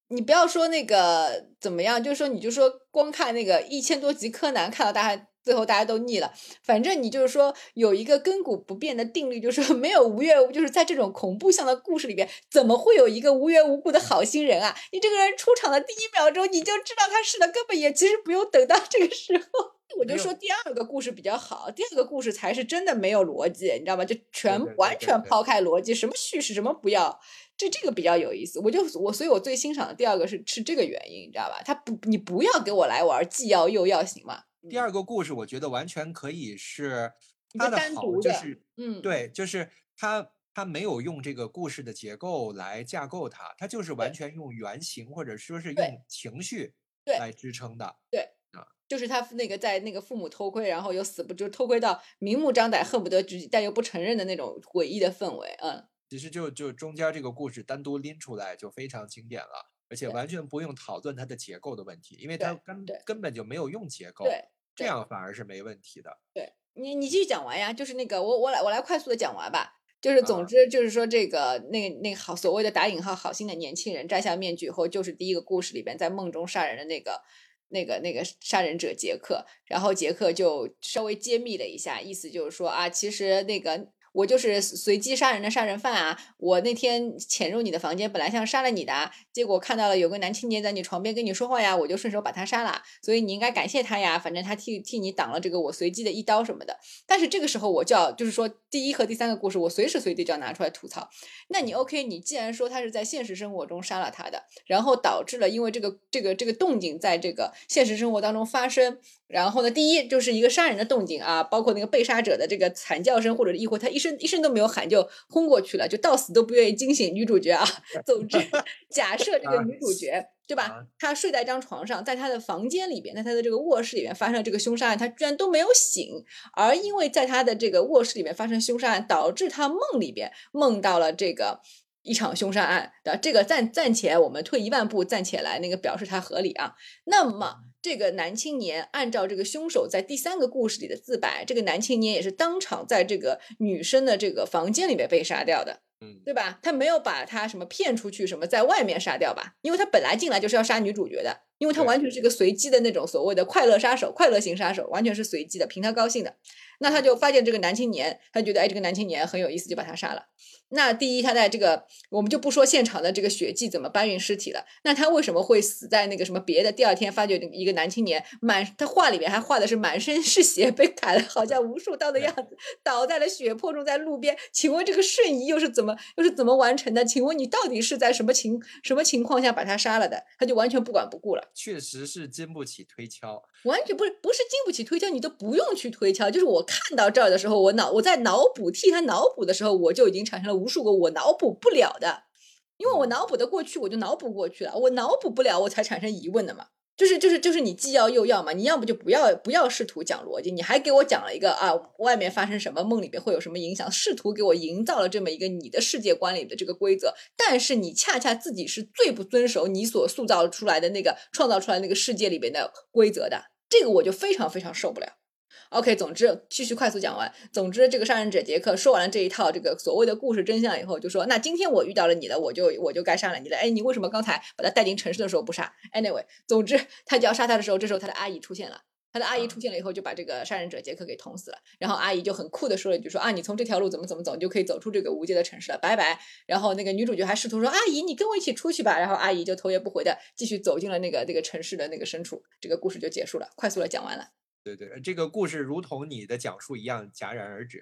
你不要说那个怎么样，就是说你就说光看那个一千多集柯南，看到大家最后大家都腻了。反正你就是说有一个亘古不变的定律，就是说没有无缘无，就是在这种恐怖向的故事里边，怎么会有一个无缘无故的好心人啊？你这个人出场的第一秒钟你就知道他是的，根本也其实不用等到这个时候。我就说第二个故事比较好，第二个故事才是真的没有逻辑，你知道吗？就全完全抛开逻辑，什么叙事什么不要。这这个比较有意思，我就我，所以我最欣赏的第二个是是这个原因，你知道吧？他不，你不要给我来玩既要又要，行吗？第二个故事我觉得完全可以是他的好，就是嗯，对，就是他他没有用这个故事的结构来架构它，他就是完全用原型或者说是用情绪来支撑的。对啊，就是他那个在那个父母偷窥，然后又死不就偷窥到明目张胆，恨不得直但又不承认的那种诡异的氛围，嗯。其实就就中间这个故事单独拎出来就非常经典了，而且完全不用讨论它的结构的问题，因为它根根本就没有用结构，对这样。反而是没问题的。对你，你继续讲完呀，就是那个我我来我来快速的讲完吧，就是总之就是说这个那个那个好所谓的打引号好心的年轻人摘下面具以后，就是第一个故事里边在梦中杀人的那个那个那个杀人者杰克，然后杰克就稍微揭秘了一下，意思就是说啊，其实那个。我就是随机杀人的杀人犯啊！我那天潜入你的房间，本来想杀了你的，结果看到了有个男青年在你床边跟你说话呀，我就顺手把他杀了。所以你应该感谢他呀，反正他替替你挡了这个我随机的一刀什么的。但是这个时候我就要就是说，第一和第三个故事，我随时随地就要拿出来吐槽。那你 OK？你既然说他是在现实生活中杀了他的，然后导致了因为这个这个这个动静在这个现实生活当中发生。然后呢，第一就是一个杀人的动静啊，包括那个被杀者的这个惨叫声，或者一会他一声一声都没有喊就昏过去了，就到死都不愿意惊醒女主角啊。总之，假设这个女主角对吧，她睡在一张床上，在她的房间里边，在她的这个卧室里面发生了这个凶杀案，她居然都没有醒，而因为在她的这个卧室里面发生凶杀案，导致她梦里边梦到了这个一场凶杀案的这个暂暂且我们退一万步暂且来那个表示它合理啊，那么。这个男青年按照这个凶手在第三个故事里的自白，这个男青年也是当场在这个女生的这个房间里面被杀掉的，嗯，对吧？他没有把他什么骗出去，什么在外面杀掉吧？因为他本来进来就是要杀女主角的，因为他完全是个随机的那种所谓的快乐杀手、快乐型杀手，完全是随机的，凭他高兴的。那他就发现这个男青年，他觉得哎，这个男青年很有意思，就把他杀了。那第一，他在这个我们就不说现场的这个血迹怎么搬运尸体了。那他为什么会死在那个什么别的？第二天发觉一个男青年满他画里面还画的是满身是血，被砍了好像无数刀的样子，倒在了血泊中，在路边。请问这个瞬移又是怎么又是怎么完成的？请问你到底是在什么情什么情况下把他杀了的？他就完全不管不顾了。确实是经不起推敲，完全不是不是经不起推敲，你都不用去推敲。就是我看到这儿的时候，我脑我在脑补替他脑补的时候，我就已经产生了。无数个我脑补不了的，因为我脑补的过去，我就脑补过去了。我脑补不了，我才产生疑问的嘛。就是就是就是你既要又要嘛。你要不就不要不要试图讲逻辑，你还给我讲了一个啊，外面发生什么，梦里面会有什么影响，试图给我营造了这么一个你的世界观里的这个规则。但是你恰恰自己是最不遵守你所塑造出来的那个创造出来那个世界里边的规则的，这个我就非常非常受不了。OK，总之继续快速讲完。总之，这个杀人者杰克说完了这一套这个所谓的故事真相以后，就说：“那今天我遇到了你了，我就我就该杀了你了。哎，你为什么刚才把他带进城市的时候不杀？Anyway，总之他就要杀他的时候，这时候他的阿姨出现了。他的阿姨出现了以后，就把这个杀人者杰克给捅死了。然后阿姨就很酷的说了一句：说啊，你从这条路怎么怎么走，你就可以走出这个无界的城市了，拜拜。然后那个女主角还试图说：阿姨，你跟我一起出去吧。然后阿姨就头也不回的继续走进了那个那个城市的那个深处。这个故事就结束了，快速的讲完了。”对对，这个故事如同你的讲述一样戛然而止，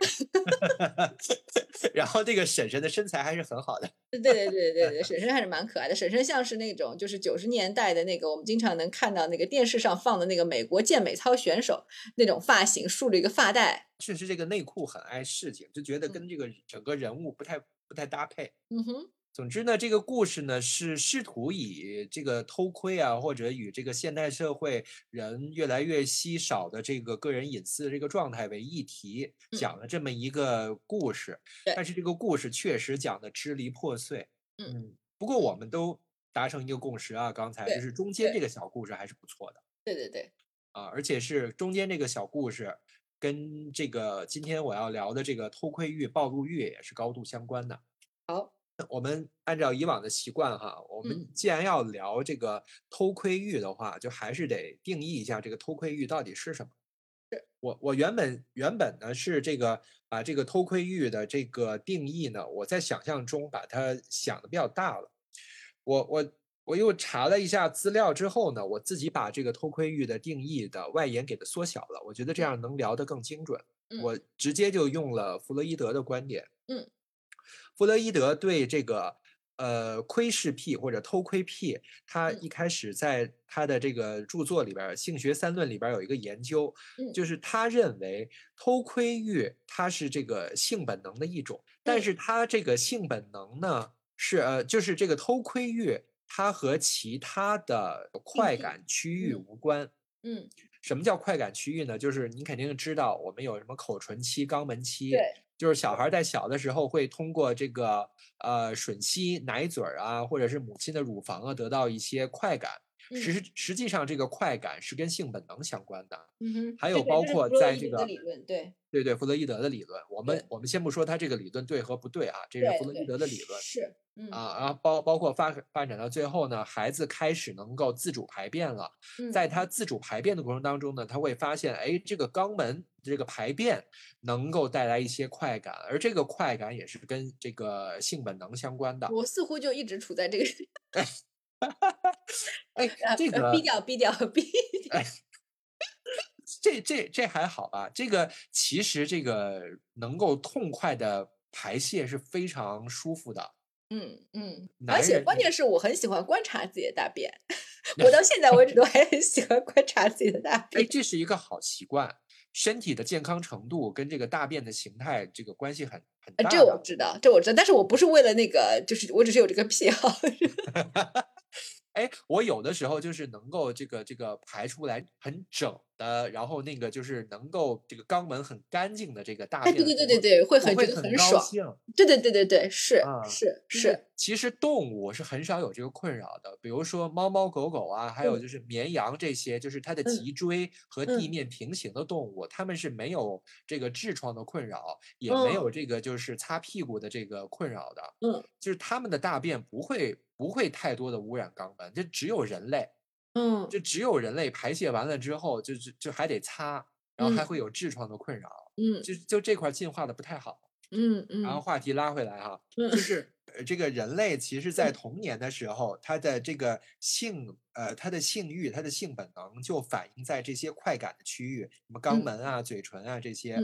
然后这个婶婶的身材还是很好的。对对对对对，婶婶还是蛮可爱的。婶婶像是那种就是九十年代的那个我们经常能看到那个电视上放的那个美国健美操选手那种发型，竖着一个发带。确实，这个内裤很碍事情，就觉得跟这个整个人物不太不太搭配。嗯哼。总之呢，这个故事呢是试图以这个偷窥啊，或者与这个现代社会人越来越稀少的这个个人隐私的这个状态为议题，讲了这么一个故事。但是这个故事确实讲的支离破碎。嗯。不过我们都达成一个共识啊，刚才就是中间这个小故事还是不错的。对对对。啊，而且是中间这个小故事跟这个今天我要聊的这个偷窥欲、暴露欲也是高度相关的。好。我们按照以往的习惯哈，我们既然要聊这个偷窥欲的话，就还是得定义一下这个偷窥欲到底是什么。我我原本原本呢是这个把这个偷窥欲的这个定义呢，我在想象中把它想的比较大了。我我我又查了一下资料之后呢，我自己把这个偷窥欲的定义的外延给它缩小了，我觉得这样能聊得更精准。我直接就用了弗洛伊德的观点。嗯。弗洛伊德对这个呃窥视癖或者偷窥癖，他一开始在他的这个著作里边《性学三论》里边有一个研究，就是他认为偷窥欲它是这个性本能的一种，但是他这个性本能呢是呃就是这个偷窥欲它和其他的快感区域无关。嗯，什么叫快感区域呢？就是你肯定知道我们有什么口唇期、肛门期。就是小孩在小的时候会通过这个呃吮吸奶嘴儿啊，或者是母亲的乳房啊，得到一些快感。实实际上，这个快感是跟性本能相关的。嗯哼。还有包括在这个理论，对对对，弗洛伊德的理论。我们我们先不说他这个理论对和不对啊，这是弗洛伊德的理论。是。啊，然后包包括发发展到最后呢，孩子开始能够自主排便了。在他自主排便的过程当中呢，他会发现，哎，这个肛门这个排便能够带来一些快感，而这个快感也是跟这个性本能相关的。我似乎就一直处在这个。哎，这个逼掉逼掉逼。这这这还好吧？这个其实这个能够痛快的排泄是非常舒服的。嗯嗯，而且关键是我很喜欢观察自己的大便，我到现在为止都还很喜欢观察自己的大便。哎，这是一个好习惯，身体的健康程度跟这个大便的形态这个关系很很大。这我知道，这我知道，但是我不是为了那个，就是我只是有这个癖好。哎，我有的时候就是能够这个这个排出来很整的，然后那个就是能够这个肛门很干净的这个大便，对对对对对，会很觉得很爽。对对对对对，是是是。其实动物是很少有这个困扰的，比如说猫猫狗狗啊，还有就是绵羊这些，就是它的脊椎和地面平行的动物，它们是没有这个痔疮的困扰，也没有这个就是擦屁股的这个困扰的。嗯，就是它们的大便不会。不会太多的污染肛门，就只有人类，嗯，就只有人类排泄完了之后，就就就还得擦，然后还会有痔疮的困扰，嗯，就就这块进化的不太好，嗯嗯。然后话题拉回来哈，就是这个人类其实在童年的时候，他的这个性呃他的性欲，他的性本能就反映在这些快感的区域，什么肛门啊、嘴唇啊这些，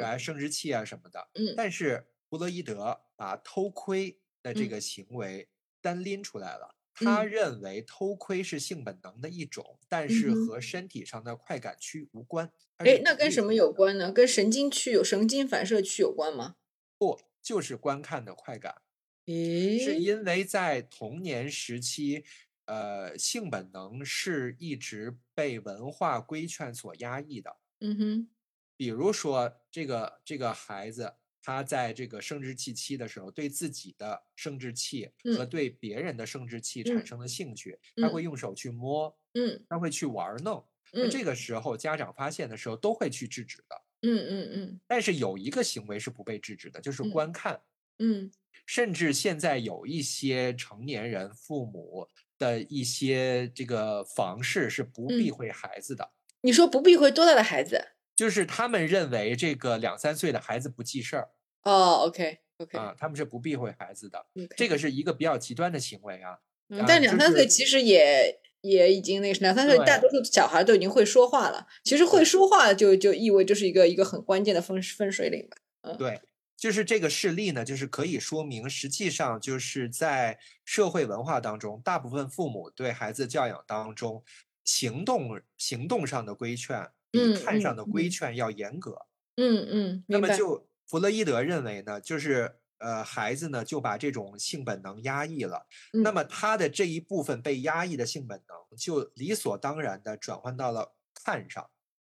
然生殖器啊什么的，嗯。但是弗洛伊德把偷窥的这个行为。单拎出来了，他认为偷窥是性本能的一种，但是和身体上的快感区无关。哎，那跟什么有关呢？跟神经区有神经反射区有关吗？不，就是观看的快感。诶，是因为在童年时期，呃，性本能是一直被文化规劝所压抑的。嗯哼，比如说这个这个孩子。他在这个生殖器期的时候，对自己的生殖器和对别人的生殖器产生了兴趣，他会用手去摸，嗯，他会去玩弄，那这个时候家长发现的时候都会去制止的。嗯嗯嗯。但是有一个行为是不被制止的，就是观看。嗯。甚至现在有一些成年人父母的一些这个房事是不避讳孩子的。你说不避讳多大的孩子？就是他们认为这个两三岁的孩子不记事儿。哦，OK OK。啊，他们是不避讳孩子的。这个是一个比较极端的行为啊。嗯，但两三岁其实也也已经那个两三岁，大多数小孩都已经会说话了。其实会说话就就意味着是一个一个很关键的分分水岭吧。嗯，对。就是这个事例呢，就是可以说明，实际上就是在社会文化当中，大部分父母对孩子教养当中，行动行动上的规劝比看上的规劝要严格。嗯嗯。那么就弗洛伊德认为呢，就是呃孩子呢就把这种性本能压抑了，那么他的这一部分被压抑的性本能就理所当然的转换到了看上。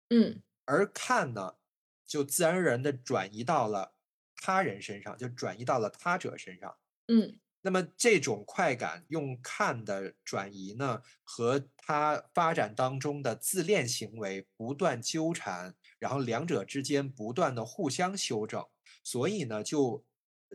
嗯。而看呢，就自然而然的转移到了。他人身上就转移到了他者身上，嗯，那么这种快感用看的转移呢，和他发展当中的自恋行为不断纠缠，然后两者之间不断的互相修正，所以呢，就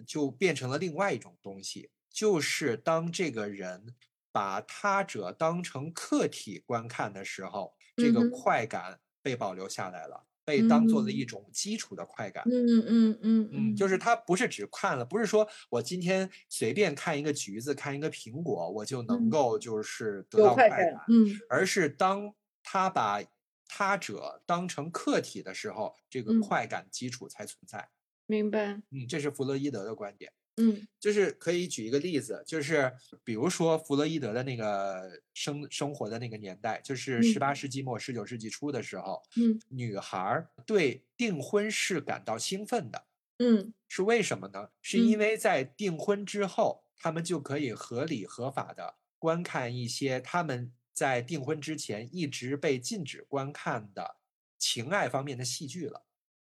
就变成了另外一种东西，就是当这个人把他者当成客体观看的时候，这个快感被保留下来了。被当做了一种基础的快感，嗯嗯嗯嗯，就是它不是只看了，不是说我今天随便看一个橘子、看一个苹果，我就能够就是得到快感，嗯，而是当他把他者当成客体的时候，这个快感基础才存在。明白，嗯，这是弗洛伊德的观点。嗯，就是可以举一个例子，就是比如说弗洛伊德的那个生生活的那个年代，就是十八世纪末十九世纪初的时候，嗯，女孩对订婚是感到兴奋的，嗯，是为什么呢？是因为在订婚之后，他们就可以合理合法的观看一些他们在订婚之前一直被禁止观看的情爱方面的戏剧了。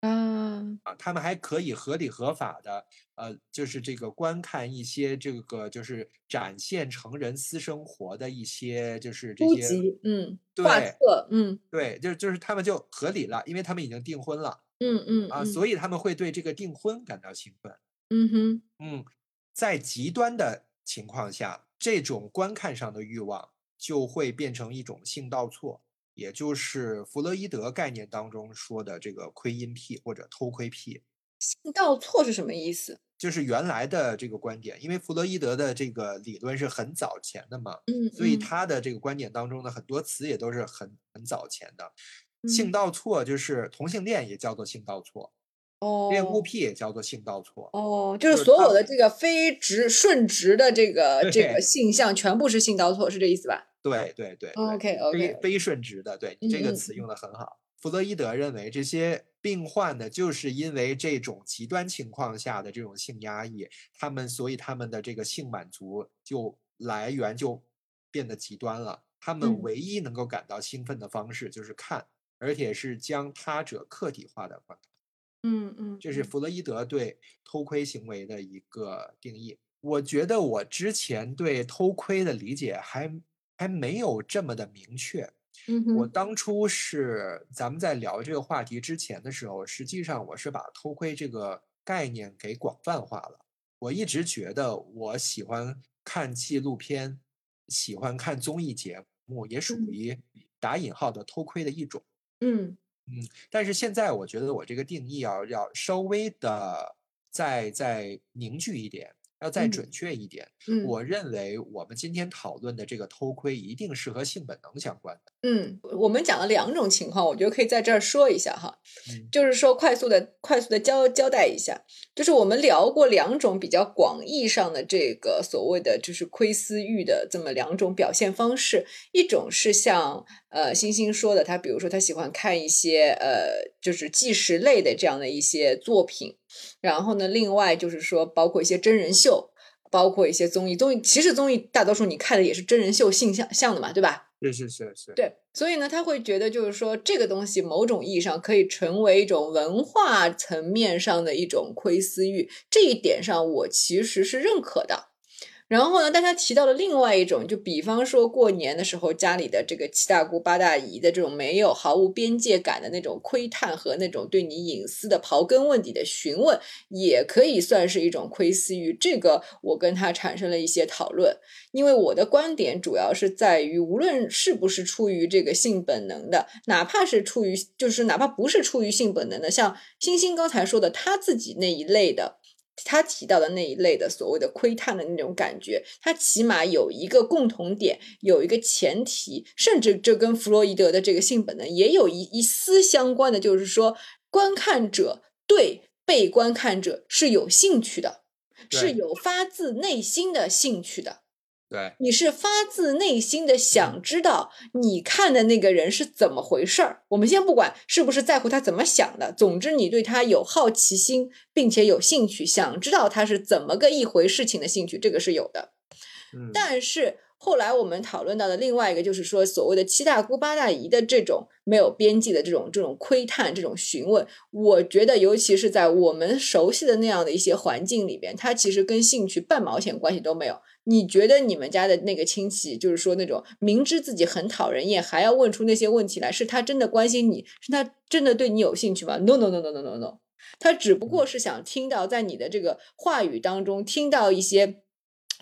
啊啊，他们还可以合理合法的，呃，就是这个观看一些这个就是展现成人私生活的一些就是这些，嗯，画册，嗯，对，就就是他们就合理了，因为他们已经订婚了，嗯嗯啊，所。以他们会对这个订婚感到兴奋，嗯哼，嗯，在极端的情况下，这种观看上的欲望就会变成一种性倒错。也就是弗洛伊德概念当中说的这个窥阴癖或者偷窥癖，性倒错是什么意思？就是原来的这个观点，因为弗洛伊德的这个理论是很早前的嘛，嗯，所以他的这个观点当中的很多词也都是很很早前的。性倒错就是同性恋也叫做性倒错，哦，恋物癖也叫做性倒错，哦，就是所有的这个非直顺直的这个这个性向全部是性倒错，是这意思吧？对对对，OK OK，非非顺直的，对你这个词用的很好。弗洛伊德认为这些病患呢，就是因为这种极端情况下的这种性压抑，他们所以他们的这个性满足就来源就变得极端了。他们唯一能够感到兴奋的方式就是看，而且是将他者客体化的观看。嗯嗯，这是弗洛伊德对偷窥行为的一个定义。我觉得我之前对偷窥的理解还。还没有这么的明确。嗯我当初是咱们在聊这个话题之前的时候，实际上我是把偷窥这个概念给广泛化了。我一直觉得我喜欢看纪录片，喜欢看综艺节目，也属于打引号的偷窥的一种。嗯嗯，但是现在我觉得我这个定义要要稍微的再再凝聚一点。要再准确一点，我认为我们今天讨论的这个偷窥一定是和性本能相关的。嗯，我们讲了两种情况，我觉得可以在这儿说一下哈，就是说快速的、快速的交交代一下，就是我们聊过两种比较广义上的这个所谓的就是窥私欲的这么两种表现方式，一种是像呃星星说的，他比如说他喜欢看一些呃就是纪实类的这样的一些作品。然后呢？另外就是说，包括一些真人秀，包括一些综艺。综艺其实综艺大多数你看的也是真人秀性向向的嘛，对吧？是是是是。对，所以呢，他会觉得就是说，这个东西某种意义上可以成为一种文化层面上的一种窥私欲。这一点上，我其实是认可的。然后呢，大家提到了另外一种，就比方说过年的时候，家里的这个七大姑八大姨的这种没有毫无边界感的那种窥探和那种对你隐私的刨根问底的询问，也可以算是一种窥私欲。这个我跟他产生了一些讨论，因为我的观点主要是在于，无论是不是出于这个性本能的，哪怕是出于，就是哪怕不是出于性本能的，像星星刚才说的他自己那一类的。他提到的那一类的所谓的窥探的那种感觉，他起码有一个共同点，有一个前提，甚至这跟弗洛伊德的这个性本能也有一一丝相关的，就是说，观看者对被观看者是有兴趣的，是有发自内心的兴趣的。对，你是发自内心的想知道你看的那个人是怎么回事儿。我们先不管是不是在乎他怎么想的，总之你对他有好奇心，并且有兴趣，想知道他是怎么个一回事情的兴趣，这个是有的。嗯，但是。后来我们讨论到的另外一个，就是说所谓的七大姑八大姨的这种没有边际的这种这种窥探、这种询问，我觉得尤其是在我们熟悉的那样的一些环境里边，它其实跟兴趣半毛钱关系都没有。你觉得你们家的那个亲戚，就是说那种明知自己很讨人厌，还要问出那些问题来，是他真的关心你，是他真的对你有兴趣吗？No No No No No No No，他只不过是想听到在你的这个话语当中听到一些。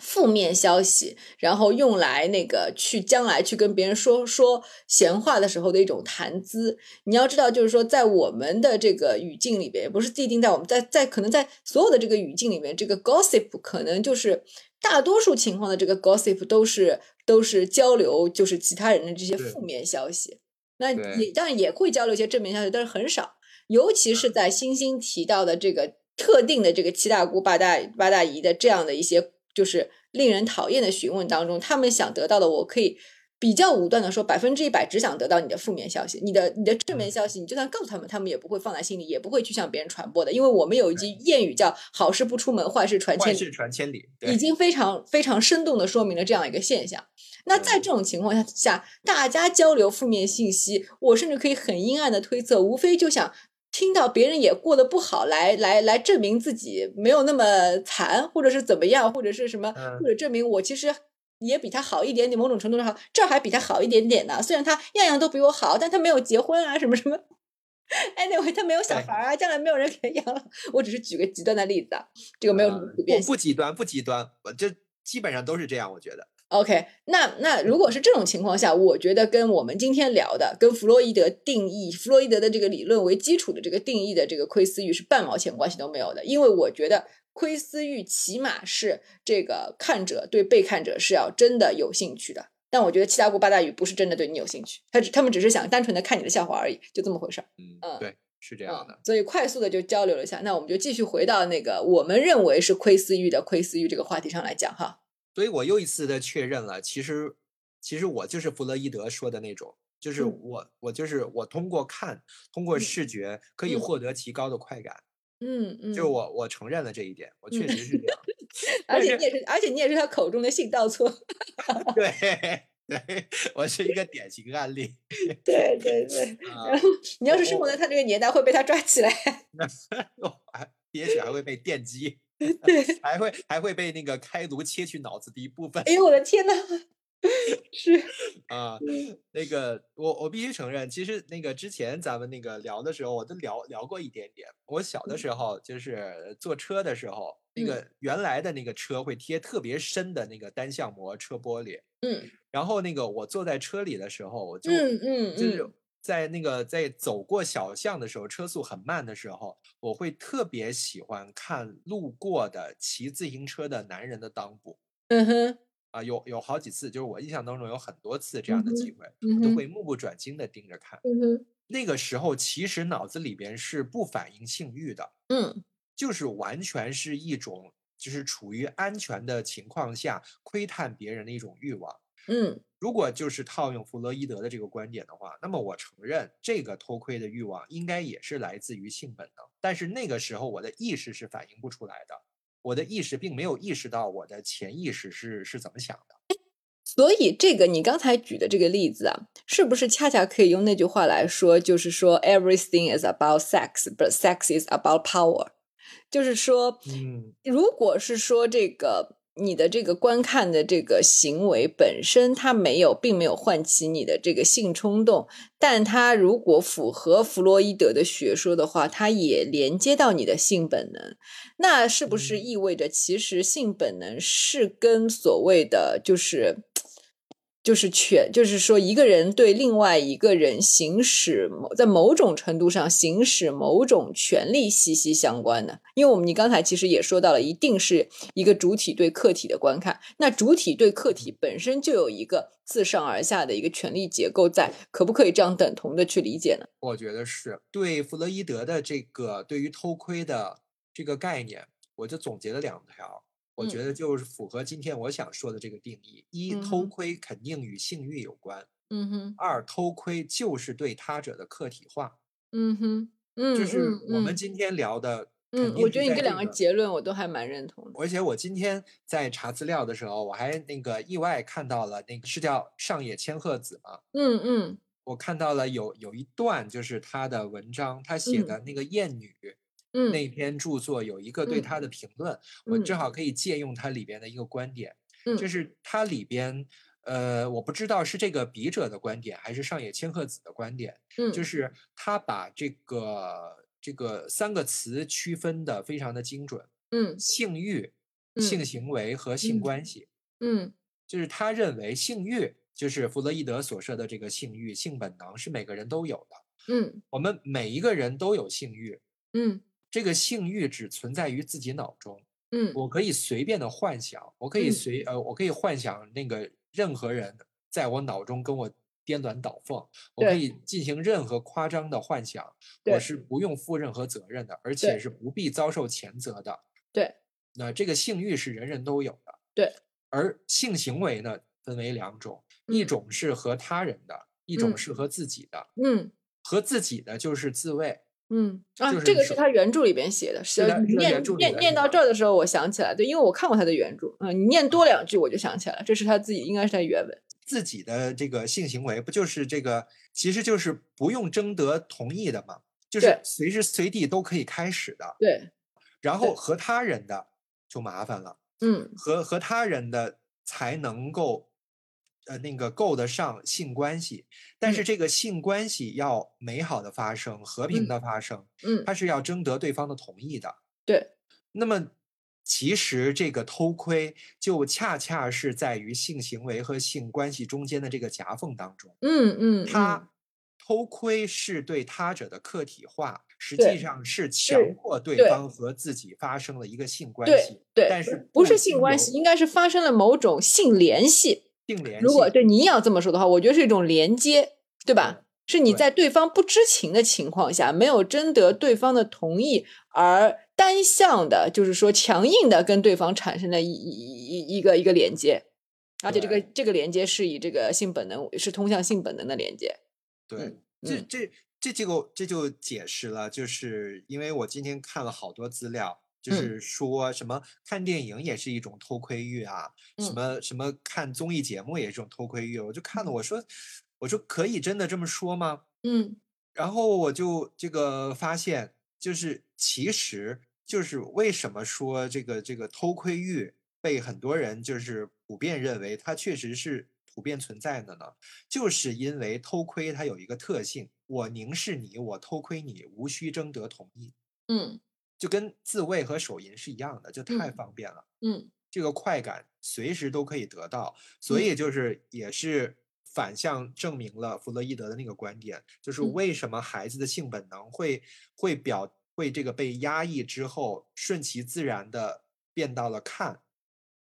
负面消息，然后用来那个去将来去跟别人说说闲话的时候的一种谈资。你要知道，就是说，在我们的这个语境里边，也不是既定在我们在在可能在所有的这个语境里面，这个 gossip 可能就是大多数情况的这个 gossip 都是都是交流，就是其他人的这些负面消息。那也当然也会交流一些正面消息，但是很少。尤其是在星星提到的这个特定的这个七大姑八大八大姨的这样的一些。就是令人讨厌的询问当中，他们想得到的，我可以比较武断的说，百分之一百只想得到你的负面消息，你的你的正面消息，你就算告诉他们，他们也不会放在心里，也不会去向别人传播的。因为我们有一句谚语叫“好事不出门，坏事传千里”，坏事传千里，已经非常非常生动的说明了这样一个现象。那在这种情况下，大家交流负面信息，我甚至可以很阴暗的推测，无非就想。听到别人也过得不好，来来来证明自己没有那么惨，或者是怎么样，或者是什么，或者证明我其实也比他好一点点，某种程度上好，这还比他好一点点呢。虽然他样样都比我好，但他没有结婚啊，什么什么。Anyway，他没有小孩啊，将来没有人给养了。我只是举个极端的例子啊，这个没有什么普遍不不极端，不极端，我这基本上都是这样，我觉得。OK，那那如果是这种情况下，我觉得跟我们今天聊的，跟弗洛伊德定义弗洛伊德的这个理论为基础的这个定义的这个窥私欲是半毛钱关系都没有的。因为我觉得窥私欲起码是这个看者对被看者是要真的有兴趣的。但我觉得七大姑八大姨不是真的对你有兴趣，他只他们只是想单纯的看你的笑话而已，就这么回事儿。嗯，对，是这样的。所以快速的就交流了一下，那我们就继续回到那个我们认为是窥私欲的窥私欲这个话题上来讲哈。所以我又一次的确认了，其实，其实我就是弗洛伊德说的那种，就是我，我就是我通过看，通过视觉可以获得极高的快感。嗯嗯嗯，就我我承认了这一点，我确实是这样。而且你也是，而且你也是他口中的性倒错。对对，我是一个典型案例。对对对，然后你要是生活在他这个年代，会被他抓起来。那还也许还会被电击。对，还会还会被那个开颅切去脑子的一部分。哎呦我的天呐！是啊，那个我我必须承认，其实那个之前咱们那个聊的时候，我都聊聊过一点点。我小的时候就是坐车的时候，那个原来的那个车会贴特别深的那个单向膜车玻璃。嗯，然后那个我坐在车里的时候，我就嗯嗯就是。在那个在走过小巷的时候，车速很慢的时候，我会特别喜欢看路过的骑自行车的男人的裆部。嗯哼，啊，有有好几次，就是我印象当中有很多次这样的机会，都会目不转睛的盯着看。嗯，那个时候其实脑子里边是不反映性欲的，嗯，就是完全是一种就是处于安全的情况下窥探别人的一种欲望。嗯。如果就是套用弗洛伊德的这个观点的话，那么我承认这个偷窥的欲望应该也是来自于性本能，但是那个时候我的意识是反映不出来的，我的意识并没有意识到我的潜意识是是怎么想的。所以这个你刚才举的这个例子啊，是不是恰恰可以用那句话来说，就是说 everything is about sex，but sex is about power，就是说，嗯，如果是说这个。你的这个观看的这个行为本身，它没有，并没有唤起你的这个性冲动，但它如果符合弗洛伊德的学说的话，它也连接到你的性本能。那是不是意味着，其实性本能是跟所谓的就是？就是权，就是说一个人对另外一个人行使某在某种程度上行使某种权利息息相关的。因为我们你刚才其实也说到了，一定是一个主体对客体的观看。那主体对客体本身就有一个自上而下的一个权力结构在，可不可以这样等同的去理解呢？我觉得是对弗洛伊德的这个对于偷窥的这个概念，我就总结了两条。我觉得就是符合今天我想说的这个定义：一，偷窥肯定与性欲有关；嗯哼。二，偷窥就是对他者的客体化。嗯哼，嗯，就是我们今天聊的。嗯，我觉得你这两个结论我都还蛮认同的。而且我今天在查资料的时候，我还那个意外看到了那个是叫上野千鹤子嘛？嗯嗯。我看到了有有一段就是他的文章，他写的那个艳女。那篇著作有一个对他的评论，我正好可以借用他里边的一个观点，就是他里边，呃，我不知道是这个笔者的观点还是上野千鹤子的观点，就是他把这个这个三个词区分的非常的精准，嗯，性欲、性行为和性关系，嗯，就是他认为性欲就是弗洛伊德所说的这个性欲、性本能是每个人都有的，嗯，我们每一个人都有性欲，嗯。这个性欲只存在于自己脑中，嗯，我可以随便的幻想，我可以随呃，我可以幻想那个任何人在我脑中跟我颠鸾倒凤，我可以进行任何夸张的幻想，我是不用负任何责任的，而且是不必遭受谴责的。对，那这个性欲是人人都有的。对，而性行为呢，分为两种，一种是和他人的，一种是和自己的。嗯，和自己的就是自慰。嗯啊，这个是他原著里边写的，是念念念到这儿的时候，我想起来，对，因为我看过他的原著，嗯，你念多两句我就想起来了，这是他自己，应该是他原文。自己的这个性行为不就是这个，其实就是不用征得同意的嘛，就是随时随地都可以开始的。对，然后和他人的就麻烦了，嗯，和和他人的才能够。呃，那个够得上性关系，但是这个性关系要美好的发生，和平的发生，嗯，它是要征得对方的同意的。对，那么其实这个偷窥就恰恰是在于性行为和性关系中间的这个夹缝当中。嗯嗯，他偷窥是对他者的客体化，实际上是强迫对方和自己发生了一个性关系。对，但是不是性关系，应该是发生了某种性联系。如果对你要这么说的话，我觉得是一种连接，对吧？是你在对方不知情的情况下，没有征得对方的同意，而单向的，就是说强硬的跟对方产生了一一一一个一个连接，而且这个这个连接是以这个性本能是通向性本能的连接。对，这这这这个这就解释了，就是因为我今天看了好多资料。就是说什么看电影也是一种偷窥欲啊，什么什么看综艺节目也是一种偷窥欲，我就看了，我说我说可以真的这么说吗？嗯，然后我就这个发现，就是其实就是为什么说这个这个偷窥欲被很多人就是普遍认为它确实是普遍存在的呢？就是因为偷窥它有一个特性，我凝视你，我偷窥你，无需征得同意。嗯。就跟自慰和手淫是一样的，就太方便了。嗯，这个快感随时都可以得到，所以就是也是反向证明了弗洛伊德的那个观点，就是为什么孩子的性本能会会表会这个被压抑之后顺其自然的变到了看，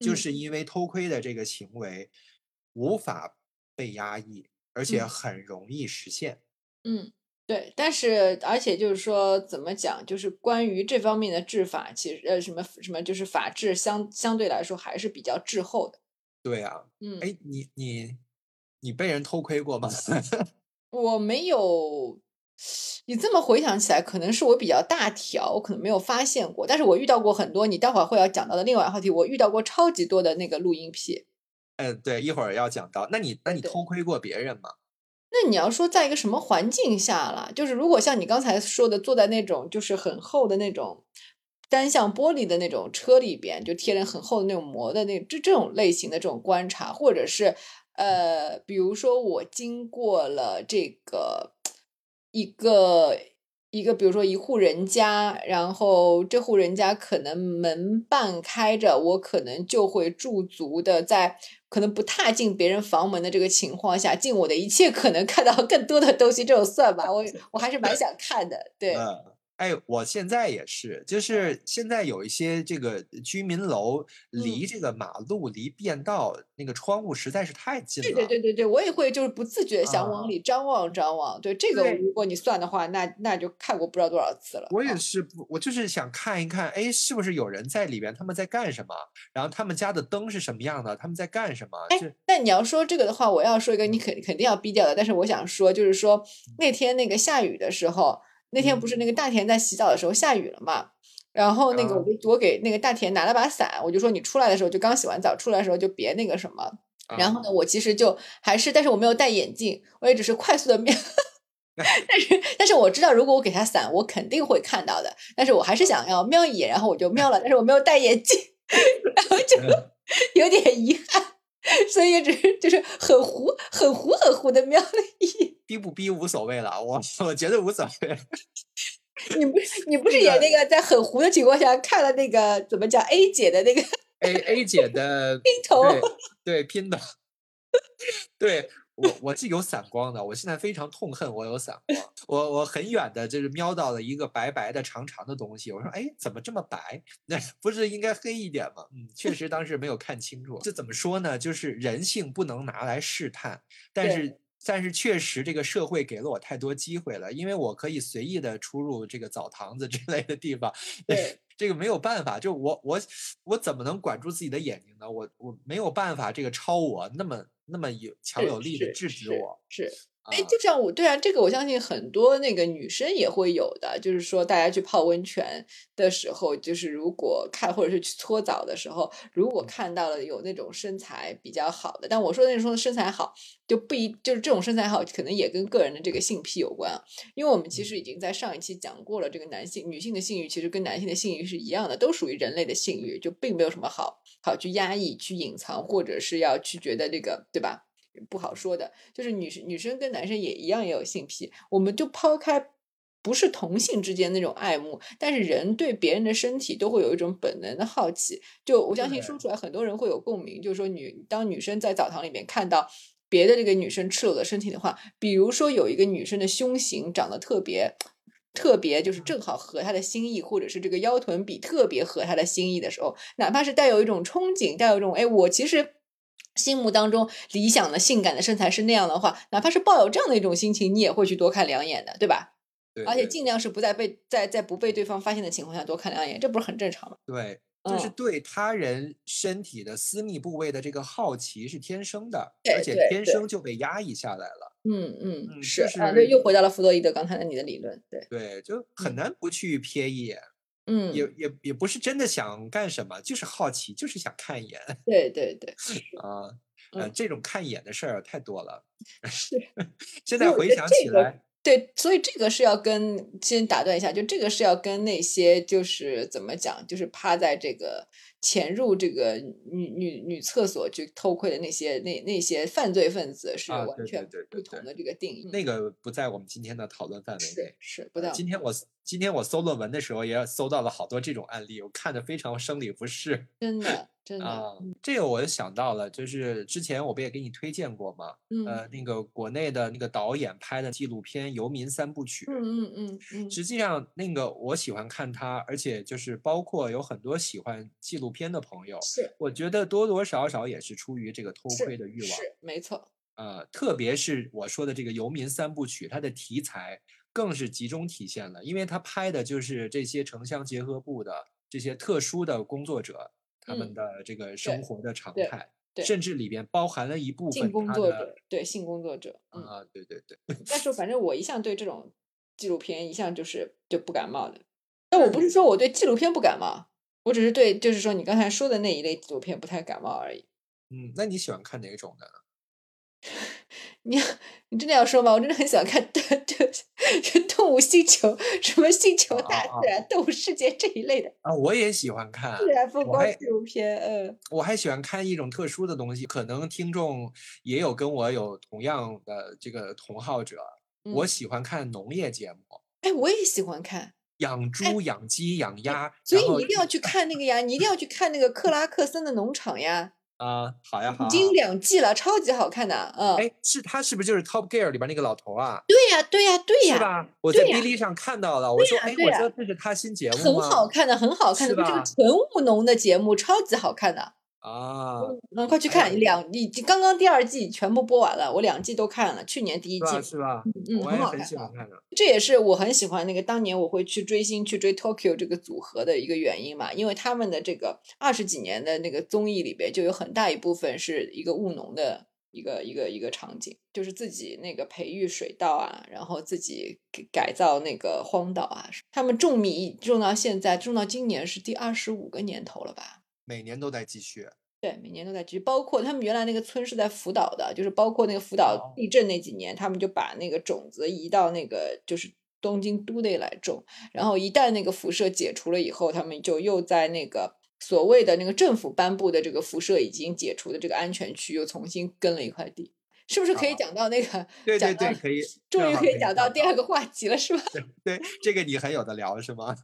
就是因为偷窥的这个行为无法被压抑，而且很容易实现。嗯。对，但是而且就是说，怎么讲？就是关于这方面的治法，其实呃，什么什么，就是法治相相对来说还是比较滞后的。对啊，嗯，哎，你你你被人偷窥过吗？我没有。你这么回想起来，可能是我比较大条，我可能没有发现过。但是我遇到过很多，你待会儿会要讲到的另外话题，我遇到过超级多的那个录音癖。呃，对，一会儿要讲到。那你那你偷窥过别人吗？那你要说在一个什么环境下了？就是如果像你刚才说的，坐在那种就是很厚的那种单向玻璃的那种车里边，就贴了很厚的那种膜的那这这种类型的这种观察，或者是呃，比如说我经过了这个一个。一个，比如说一户人家，然后这户人家可能门半开着，我可能就会驻足的在可能不踏进别人房门的这个情况下，尽我的一切可能看到更多的东西，这种算吧，我我还是蛮想看的，对。哎，我现在也是，就是现在有一些这个居民楼离这个马路、离便道那个窗户实在是太近了。对对对对对，我也会就是不自觉想往里张望张望。对这个，如果你算的话，那那就看过不知道多少次了。我也是不，我就是想看一看，哎，是不是有人在里边？他们在干什么？然后他们家的灯是什么样的？他们在干什么？哎，那你要说这个的话，我要说一个，你肯肯定要逼掉的。但是我想说，就是说那天那个下雨的时候。那天不是那个大田在洗澡的时候下雨了嘛，然后那个我就我给那个大田拿了把伞，我就说你出来的时候就刚洗完澡出来的时候就别那个什么，然后呢我其实就还是但是我没有戴眼镜，我也只是快速的瞄，但是但是我知道如果我给他伞我肯定会看到的，但是我还是想要瞄一眼，然后我就瞄了，但是我没有戴眼镜，然后就 有点遗憾。所以只是就是很糊、很糊、很糊的瞄了一眼，逼不逼无所谓了，我我觉得无所谓。你不是你不是也那个在很糊的情况下看了那个怎么讲 A 姐的那个 A A 姐的 拼头，对拼的，对。我我是有散光的，我现在非常痛恨我有散光。我我很远的就是瞄到了一个白白的长长的东西，我说哎，怎么这么白？那不是应该黑一点吗？嗯，确实当时没有看清楚。这怎么说呢？就是人性不能拿来试探，但是但是确实这个社会给了我太多机会了，因为我可以随意的出入这个澡堂子之类的地方。对，这个没有办法，就我我我怎么能管住自己的眼睛呢？我我没有办法，这个超我那么。那么有强有力的制止我，是。哎，就像我对啊，这个我相信很多那个女生也会有的，就是说大家去泡温泉的时候，就是如果看或者是去搓澡的时候，如果看到了有那种身材比较好的，但我说那种身材好就不一，就是这种身材好可能也跟个人的这个性癖有关，因为我们其实已经在上一期讲过了，这个男性、女性的性欲其实跟男性的性欲是一样的，都属于人类的性欲，就并没有什么好好去压抑、去隐藏，或者是要去觉得这个，对吧？不好说的，就是女生女生跟男生也一样也有性癖，我们就抛开不是同性之间那种爱慕，但是人对别人的身体都会有一种本能的好奇。就我相信说出来，很多人会有共鸣。就是说，女当女生在澡堂里面看到别的这个女生赤裸的身体的话，比如说有一个女生的胸型长得特别特别，就是正好合她的心意，或者是这个腰臀比特别合她的心意的时候，哪怕是带有一种憧憬，带有一种哎，我其实。心目当中理想的性感的身材是那样的话，哪怕是抱有这样的一种心情，你也会去多看两眼的，对吧？对，而且尽量是不在被在在不被对方发现的情况下多看两眼，这不是很正常吗？对，就是对他人身体的私密部位的这个好奇是天生的，而且天生就被压抑下来了。嗯嗯，是啊，对，又回到了弗洛伊德刚才的你的理论，对对，就很难不去瞥一眼。嗯，也也也不是真的想干什么，就是好奇，就是想看一眼。对对对，啊，呃，这种看一眼的事儿太多了。是，现在回想起来，对，所以这个是要跟先打断一下，就这个是要跟那些就是怎么讲，就是趴在这个。潜入这个女女女厕所去偷窥的那些那那些犯罪分子是完全不同的这个定义，那个不在我们今天的讨论范围内。是不在。今天我今天我搜论文的时候也搜到了好多这种案例，我看的非常生理不适。真的。啊，这个我就想到了，就是之前我不也给你推荐过吗？呃，那个国内的那个导演拍的纪录片《游民三部曲》。嗯嗯嗯嗯。实际上，那个我喜欢看他，而且就是包括有很多喜欢纪录片的朋友，是我觉得多多少少也是出于这个偷窥的欲望。是没错。呃，特别是我说的这个《游民三部曲》，它的题材更是集中体现了，因为他拍的就是这些城乡结合部的这些特殊的工作者。他们的这个生活的常态，甚至里边包含了一部分性工作者，对性工作者啊，对对对。但是反正我一向对这种纪录片一向就是就不感冒的。但我不是说我对纪录片不感冒，我只是对就是说你刚才说的那一类纪录片不太感冒而已。嗯，那你喜欢看哪种的？你你真的要说吗？我真的很喜欢看《动动动物星球》什么《星球大自然》《动物世界》这一类的啊，我也喜欢看自然风光纪录片。嗯，我还喜欢看一种特殊的东西，可能听众也有跟我有同样的这个同好者。我喜欢看农业节目。哎，我也喜欢看养猪、养鸡、养鸭，所以你一定要去看那个呀，你一定要去看那个克拉克森的农场呀。啊，好呀，好，已经两季了，超级好看的，嗯，哎，是他是不是就是 Top Gear 里边那个老头啊？对呀，对呀，对呀，是吧？我在 B 哩上看到了，我说，哎，我说这是他新节目很好看的，很好看的，这个纯务农的节目，超级好看的。啊，那快去看两，已经刚刚第二季全部播完了，我两季都看了，去年第一季是吧？嗯，很好看。的。这也是我很喜欢那个当年我会去追星去追 Tokyo 这个组合的一个原因嘛，因为他们的这个二十几年的那个综艺里边就有很大一部分是一个务农的一个一个一个场景，就是自己那个培育水稻啊，然后自己改造那个荒岛啊，他们种米种到现在种到今年是第二十五个年头了吧。每年都在继续，对，每年都在继续。包括他们原来那个村是在福岛的，就是包括那个福岛地震那几年，他们就把那个种子移到那个就是东京都内来种。然后一旦那个辐射解除了以后，他们就又在那个所谓的那个政府颁布的这个辐射已经解除的这个安全区，又重新耕了一块地。是不是可以讲到那个？对对对，可以。终于可以讲到第二个话题了，是吧？对，这个你很有的聊，是吗？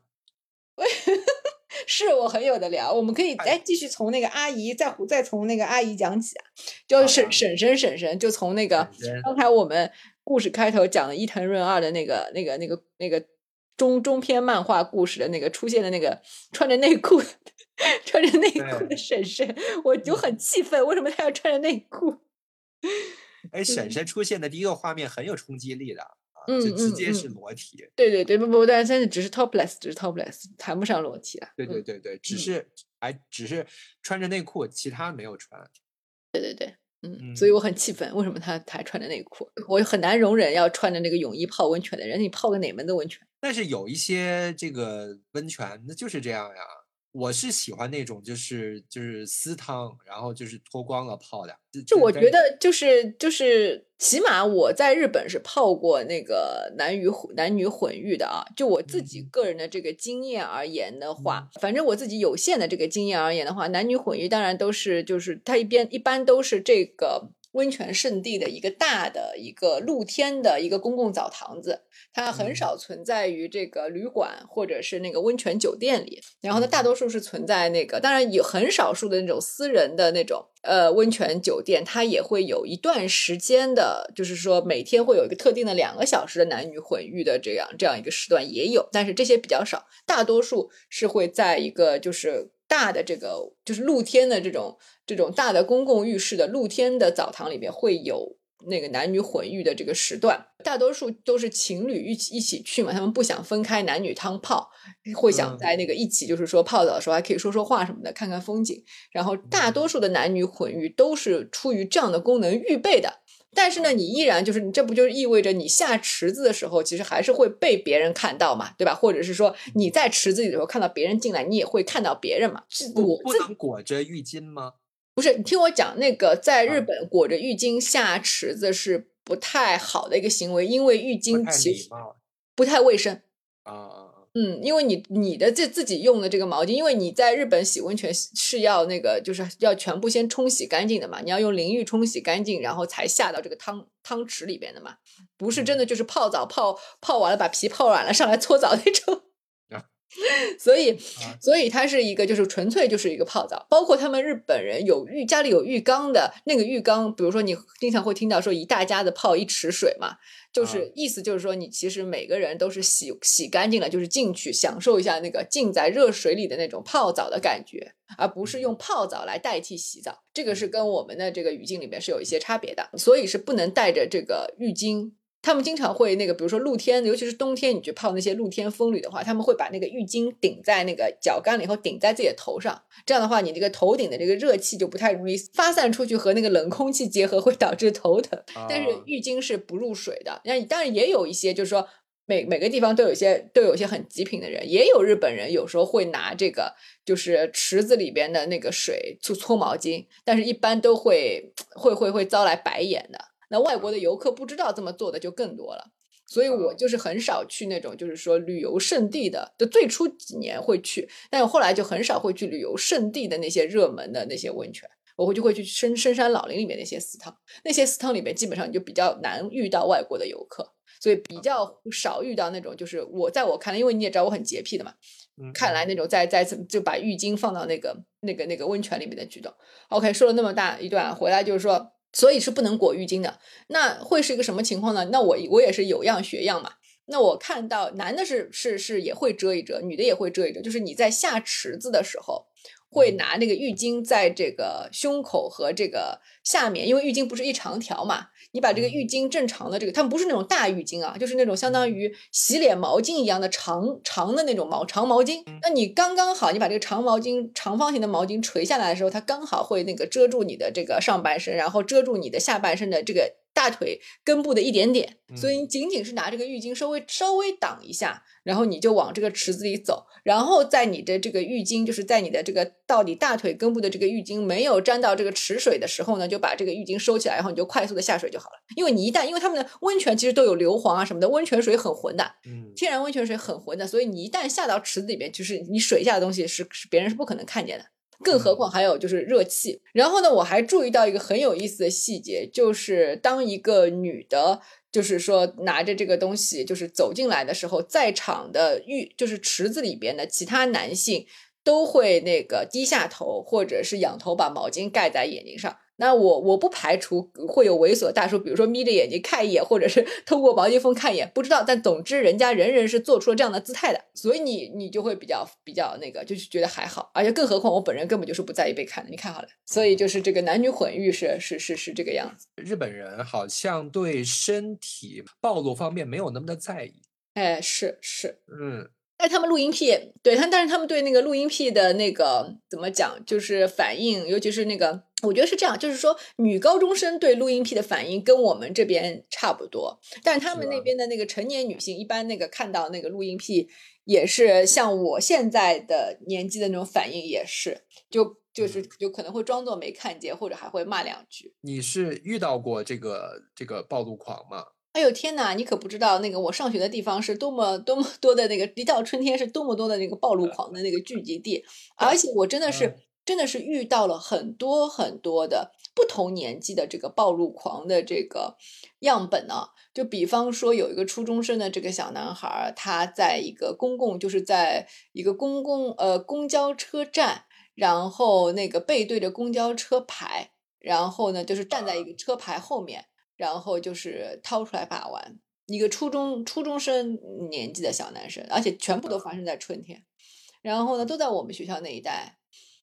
是我很有的聊，我们可以哎继续从那个阿姨再再从那个阿姨讲起啊，就婶婶婶婶婶，就从那个刚才我们故事开头讲的伊藤润二的那个那个那个那个中中篇漫画故事的那个出现的那个穿着内裤 穿着内裤的婶婶，我就很气愤，为什么她要穿着内裤？哎，婶婶出现的第一个画面很有冲击力的。就直接是裸体，对对对，不不，但是只是 topless，只是 topless，谈不上裸体啊。对对对对，只是还只是穿着内裤，其他没有穿。对对对，嗯，所以我很气愤，为什么他他还穿着内裤？我很难容忍要穿着那个泳衣泡温泉的人，你泡个哪门的温泉？但是有一些这个温泉，那就是这样呀。我是喜欢那种就是就是私汤，然后就是脱光了泡的。就我觉得就是就是起码我在日本是泡过那个男女男女混浴的啊。就我自己个人的这个经验而言的话，反正我自己有限的这个经验而言的话，男女混浴当然都是就是它一边一般都是这个。温泉圣地的一个大的一个露天的一个公共澡堂子，它很少存在于这个旅馆或者是那个温泉酒店里。然后呢，大多数是存在那个，当然有很少数的那种私人的那种呃温泉酒店，它也会有一段时间的，就是说每天会有一个特定的两个小时的男女混浴的这样这样一个时段也有，但是这些比较少，大多数是会在一个就是大的这个就是露天的这种。这种大的公共浴室的露天的澡堂里面会有那个男女混浴的这个时段，大多数都是情侣一起一起去嘛，他们不想分开男女汤泡，会想在那个一起，就是说泡澡的时候还可以说说话什么的，看看风景。然后大多数的男女混浴都是出于这样的功能预备的，但是呢，你依然就是你这不就意味着你下池子的时候，其实还是会被别人看到嘛，对吧？或者是说你在池子里头看到别人进来，你也会看到别人嘛？不不能裹着浴巾吗？不是，你听我讲，那个在日本裹着浴巾下池子是不太好的一个行为，因为浴巾其实不太卫生啊。嗯，因为你你的这自己用的这个毛巾，因为你在日本洗温泉是要那个就是要全部先冲洗干净的嘛，你要用淋浴冲洗干净，然后才下到这个汤汤池里边的嘛，不是真的就是泡澡泡泡完了把皮泡软了上来搓澡那种。所以，所以它是一个，就是纯粹就是一个泡澡。包括他们日本人有浴，家里有浴缸的那个浴缸，比如说你经常会听到说一大家子泡一池水嘛，就是意思就是说你其实每个人都是洗洗干净了，就是进去享受一下那个浸在热水里的那种泡澡的感觉，而不是用泡澡来代替洗澡。这个是跟我们的这个语境里面是有一些差别的，所以是不能带着这个浴巾。他们经常会那个，比如说露天，尤其是冬天，你去泡那些露天风吕的话，他们会把那个浴巾顶在那个脚干了以后，顶在自己的头上。这样的话，你这个头顶的这个热气就不太容易 发散出去，和那个冷空气结合，会导致头疼。但是浴巾是不入水的。那当然也有一些，就是说每每个地方都有一些都有些很极品的人，也有日本人有时候会拿这个就是池子里边的那个水去搓毛巾，但是一般都会会会会遭来白眼的。那外国的游客不知道这么做的就更多了。所以我就是很少去那种就是说旅游胜地的，就最初几年会去，但是后来就很少会去旅游胜地的那些热门的那些温泉。我会就会去深深山老林里面那些私汤，那些私汤里面基本上就比较难遇到外国的游客，所以比较少遇到那种就是我在我看来，因为你也知道我很洁癖的嘛，看来那种在在就把浴巾放到那个那个那个温泉里面的举动。OK，说了那么大一段，回来就是说，所以是不能裹浴巾的。那会是一个什么情况呢？那我我也是有样学样嘛。那我看到男的是是是也会遮一遮，女的也会遮一遮，就是你在下池子的时候。会拿那个浴巾在这个胸口和这个下面，因为浴巾不是一长条嘛，你把这个浴巾正常的这个，他们不是那种大浴巾啊，就是那种相当于洗脸毛巾一样的长长的那种毛长毛巾。那你刚刚好，你把这个长毛巾长方形的毛巾垂下来的时候，它刚好会那个遮住你的这个上半身，然后遮住你的下半身的这个大腿根部的一点点，所以你仅仅是拿这个浴巾稍微稍微挡一下。然后你就往这个池子里走，然后在你的这个浴巾，就是在你的这个到你大腿根部的这个浴巾没有沾到这个池水的时候呢，就把这个浴巾收起来，然后你就快速的下水就好了。因为你一旦，因为他们的温泉其实都有硫磺啊什么的，温泉水很浑的，嗯，天然温泉水很浑的，所以你一旦下到池子里面，就是你水下的东西是是别人是不可能看见的，更何况还有就是热气。然后呢，我还注意到一个很有意思的细节，就是当一个女的。就是说，拿着这个东西，就是走进来的时候，在场的浴就是池子里边的其他男性都会那个低下头，或者是仰头把毛巾盖在眼睛上。那我我不排除会有猥琐大叔，比如说眯着眼睛看一眼，或者是 通过毛巾缝看一眼，不知道。但总之，人家人人是做出了这样的姿态的，所以你你就会比较比较那个，就是觉得还好。而且更何况我本人根本就是不在意被看的，你看好了。所以就是这个男女混浴是是是是这个样子。日本人好像对身体暴露方面没有那么的在意。哎，是是，嗯。哎，他们录音癖，对他，但是他们对那个录音癖的那个怎么讲，就是反应，尤其是那个，我觉得是这样，就是说女高中生对录音癖的反应跟我们这边差不多，但是他们那边的那个成年女性，一般那个看到那个录音癖，也是像我现在的年纪的那种反应，也是，就就是就可能会装作没看见，或者还会骂两句。你是遇到过这个这个暴露狂吗？哎呦天哪！你可不知道那个我上学的地方是多么多么多的那个，一到春天是多么多的那个暴露狂的那个聚集地，而且我真的是真的是遇到了很多很多的不同年纪的这个暴露狂的这个样本呢。就比方说有一个初中生的这个小男孩，他在一个公共就是在一个公共呃公交车站，然后那个背对着公交车牌，然后呢就是站在一个车牌后面。然后就是掏出来把玩，一个初中初中生年纪的小男生，而且全部都发生在春天。然后呢，都在我们学校那一带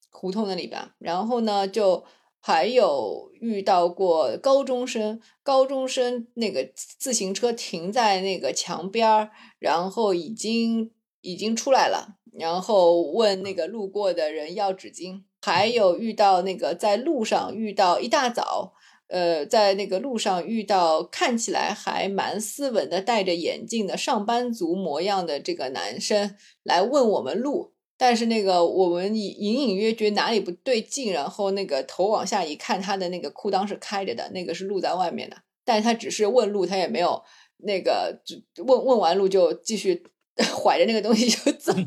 胡同那里边。然后呢，就还有遇到过高中生，高中生那个自行车停在那个墙边儿，然后已经已经出来了，然后问那个路过的人要纸巾。还有遇到那个在路上遇到一大早。呃，在那个路上遇到看起来还蛮斯文的、戴着眼镜的上班族模样的这个男生来问我们路，但是那个我们隐隐约约觉哪里不对劲，然后那个头往下一看，他的那个裤裆是开着的，那个是露在外面的，但是他只是问路，他也没有那个问问完路就继续 怀着那个东西就走了。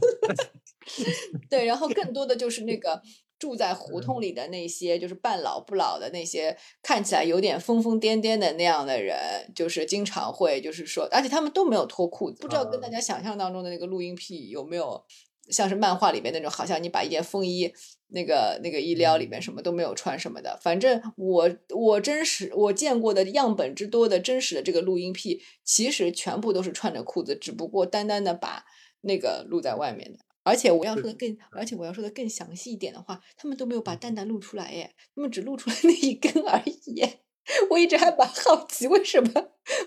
对，然后更多的就是那个。住在胡同里的那些，就是半老不老的那些，看起来有点疯疯癫癫的那样的人，就是经常会，就是说，而且他们都没有脱裤子，不知道跟大家想象当中的那个录音癖有没有，像是漫画里面那种，好像你把一件风衣，那个那个衣料里面什么都没有穿什么的。反正我我真实我见过的样本之多的真实的这个录音癖，其实全部都是穿着裤子，只不过单单的把那个露在外面的。而且我要说的更，而且我要说的更详细一点的话，他们都没有把蛋蛋露出来耶，他们只露出来那一根而已。我一直还蛮好奇，为什么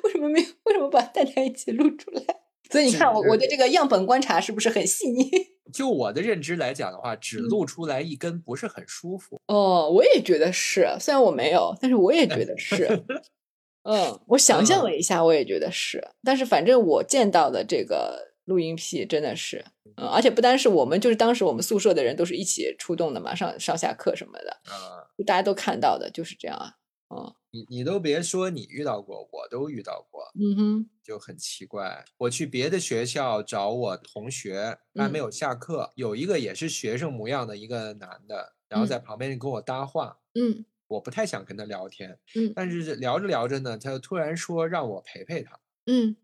为什么没有为什么把蛋蛋一起露出来？所以你看，我我对这个样本观察是不是很细腻？就我的认知来讲的话，只露出来一根不是很舒服。哦，我也觉得是，虽然我没有，但是我也觉得是。嗯，我想象了一下，我也觉得是。但是反正我见到的这个。录音癖真的是，嗯，而且不单是我们，就是当时我们宿舍的人都是一起出动的嘛，上上下课什么的，啊，大家都看到的，就是这样啊，嗯，你你都别说你遇到过，我都遇到过。嗯哼，就很奇怪。我去别的学校找我同学，还没有下课，有一个也是学生模样的一个男的，然后在旁边跟我搭话。嗯，我不太想跟他聊天。嗯，但是聊着聊着呢，他就突然说让我陪陪他。嗯，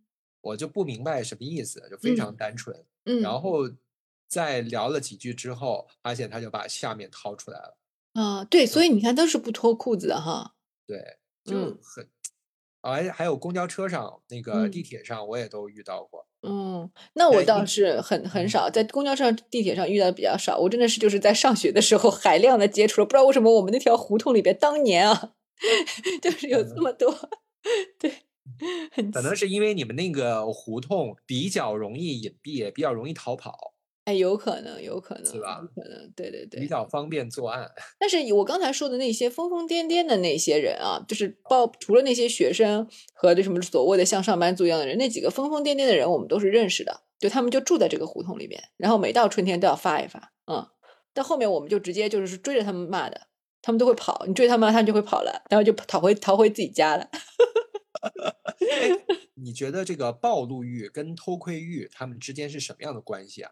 我就不明白什么意思，就非常单纯。嗯，然后在聊了几句之后，发现他就把下面掏出来了。啊，对，所以你看都是不脱裤子的哈。对，就很，而且，还有公交车上、那个地铁上，我也都遇到过。嗯，那我倒是很很少在公交车上、地铁上遇到的比较少。我真的是就是在上学的时候海量的接触了，不知道为什么我们那条胡同里边当年啊，就是有这么多，对，可能是因为你们那个胡同比较容易隐蔽，比较容易逃跑。哎，有可能，有可能，是吧？可能，对对对，比较方便作案。但是我刚才说的那些疯疯癫癫的那些人啊，就是包除了那些学生和这什么所谓的像上班族一样的人，那几个疯疯癫癫的人，我们都是认识的。就他们就住在这个胡同里面，然后每到春天都要发一发，嗯。到后面我们就直接就是追着他们骂的，他们都会跑，你追他们，他们就会跑了，然后就逃回逃回自己家了。你觉得这个暴露欲跟偷窥欲他们之间是什么样的关系啊？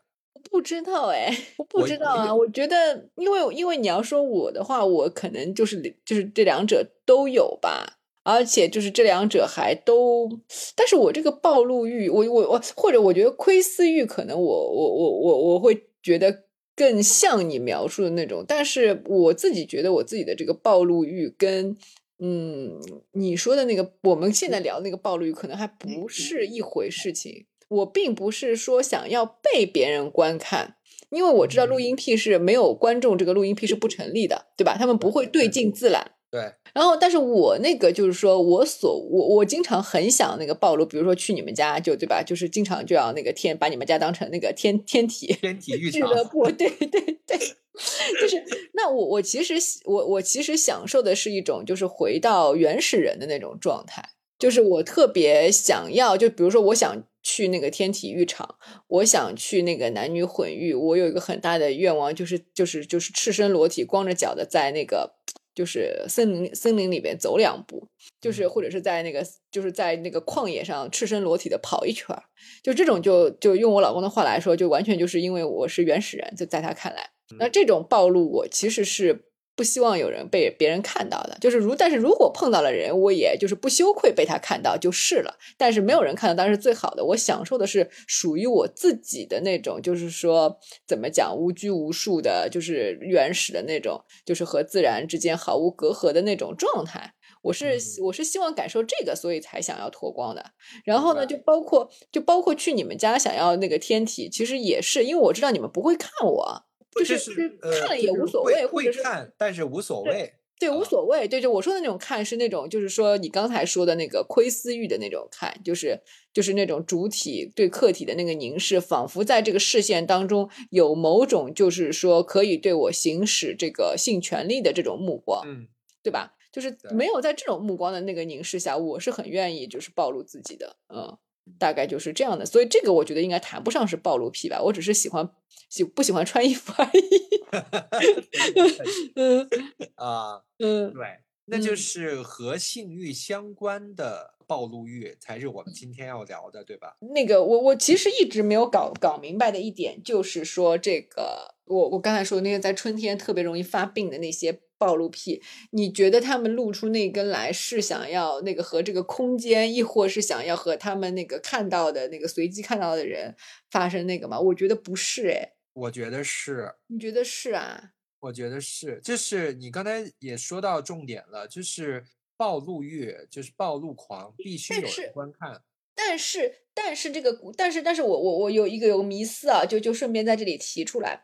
不知道哎，我不知道啊。我觉得，因为因为你要说我的话，我可能就是就是这两者都有吧，而且就是这两者还都，但是我这个暴露欲，我我我或者我觉得窥私欲，可能我我我我我会觉得更像你描述的那种，但是我自己觉得我自己的这个暴露欲跟嗯你说的那个我们现在聊那个暴露欲，可能还不是一回事情。我并不是说想要被别人观看，因为我知道录音癖是没有观众，这个录音癖是不成立的，对吧？他们不会对镜自览。对。然后，但是我那个就是说，我所我我经常很想那个暴露，比如说去你们家，就对吧？就是经常就要那个天把你们家当成那个天天体天体育俱乐部，对对对，就是那我我其实我我其实享受的是一种就是回到原始人的那种状态，就是我特别想要，就比如说我想。去那个天体浴场，我想去那个男女混浴。我有一个很大的愿望，就是就是就是赤身裸体、光着脚的，在那个就是森林森林里边走两步，就是或者是在那个就是在那个旷野上赤身裸体的跑一圈儿。就这种，就就用我老公的话来说，就完全就是因为我是原始人，就在他看来，那这种暴露我其实是。不希望有人被别人看到的，就是如但是如果碰到了人，我也就是不羞愧被他看到就是了。但是没有人看到当然是最好的。我享受的是属于我自己的那种，就是说怎么讲无拘无束的，就是原始的那种，就是和自然之间毫无隔阂的那种状态。我是我是希望感受这个，所以才想要脱光的。然后呢，就包括就包括去你们家想要那个天体，其实也是因为我知道你们不会看我。就是看了也无所谓，或者是看，但是无所谓，对，无所谓。对，就我说的那种看，是那种就是说你刚才说的那个窥私欲的那种看，就是就是那种主体对客体的那个凝视，仿佛在这个视线当中有某种就是说可以对我行使这个性权利的这种目光，嗯，对吧？就是没有在这种目光的那个凝视下，我是很愿意就是暴露自己的，嗯。大概就是这样的，所以这个我觉得应该谈不上是暴露癖吧，我只是喜欢喜不喜欢穿衣服而已。嗯 啊嗯，对，那就是和性欲相关的暴露欲才是我们今天要聊的，对吧？那个我我其实一直没有搞搞明白的一点就是说，这个我我刚才说那些在春天特别容易发病的那些。暴露癖，你觉得他们露出那根来是想要那个和这个空间，亦或是想要和他们那个看到的那个随机看到的人发生那个吗？我觉得不是，哎，我觉得是，你觉得是啊？我觉得是，就是你刚才也说到重点了，就是暴露欲，就是暴露狂，必须有人观看。但是，但是这个，但是，但是我我我有一个有个迷思啊，就就顺便在这里提出来，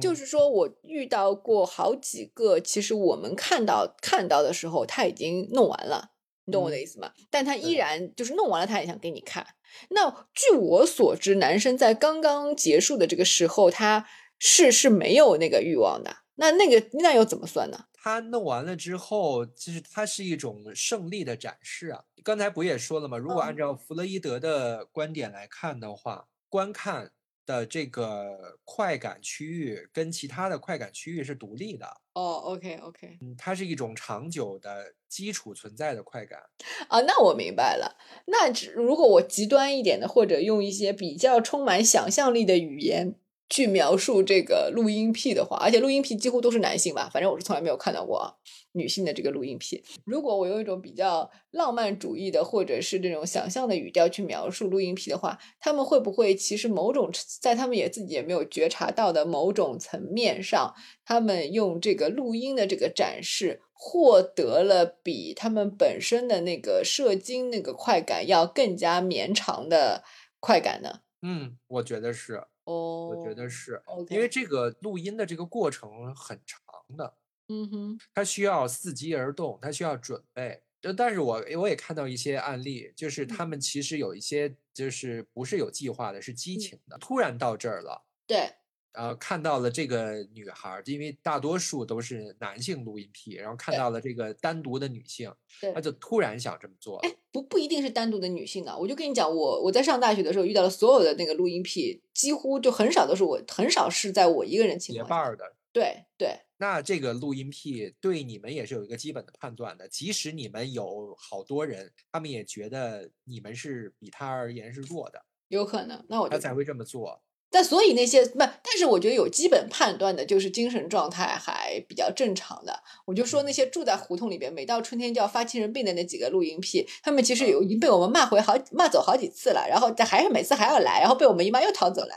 就是说我遇到过好几个，其实我们看到看到的时候他已经弄完了，你懂我的意思吗？但他依然就是弄完了，他也想给你看。那据我所知，男生在刚刚结束的这个时候，他是是没有那个欲望的。那那个那又怎么算呢？他弄完了之后，就是它是一种胜利的展示啊！刚才不也说了吗？如果按照弗洛伊德的观点来看的话，观看的这个快感区域跟其他的快感区域是独立的。哦，OK OK，嗯，它是一种长久的基础存在的快感。啊，那我明白了。那如果我极端一点的，或者用一些比较充满想象力的语言。去描述这个录音癖的话，而且录音癖几乎都是男性吧，反正我是从来没有看到过女性的这个录音癖。如果我用一种比较浪漫主义的，或者是这种想象的语调去描述录音癖的话，他们会不会其实某种在他们也自己也没有觉察到的某种层面上，他们用这个录音的这个展示，获得了比他们本身的那个射精那个快感要更加绵长的快感呢？嗯，我觉得是。哦，我觉得是因为这个录音的这个过程很长的，嗯哼，它需要伺机而动，它需要准备。就但是我我也看到一些案例，就是他们其实有一些就是不是有计划的，是激情的，突然到这儿了，对。呃，看到了这个女孩，因为大多数都是男性录音癖，然后看到了这个单独的女性，他就突然想这么做。哎，不不一定是单独的女性啊，我就跟你讲，我我在上大学的时候遇到了所有的那个录音癖，几乎就很少都是我，很少是在我一个人情况。结伴的。对对。那这个录音癖对你们也是有一个基本的判断的，即使你们有好多人，他们也觉得你们是比他而言是弱的。有可能，那我他才会这么做。但所以那些不，但是我觉得有基本判断的，就是精神状态还比较正常的。我就说那些住在胡同里边，每到春天就要发精神病的那几个录音癖，他们其实有已经被我们骂回好骂走好几次了，然后还是每次还要来，然后被我们姨妈又逃走了。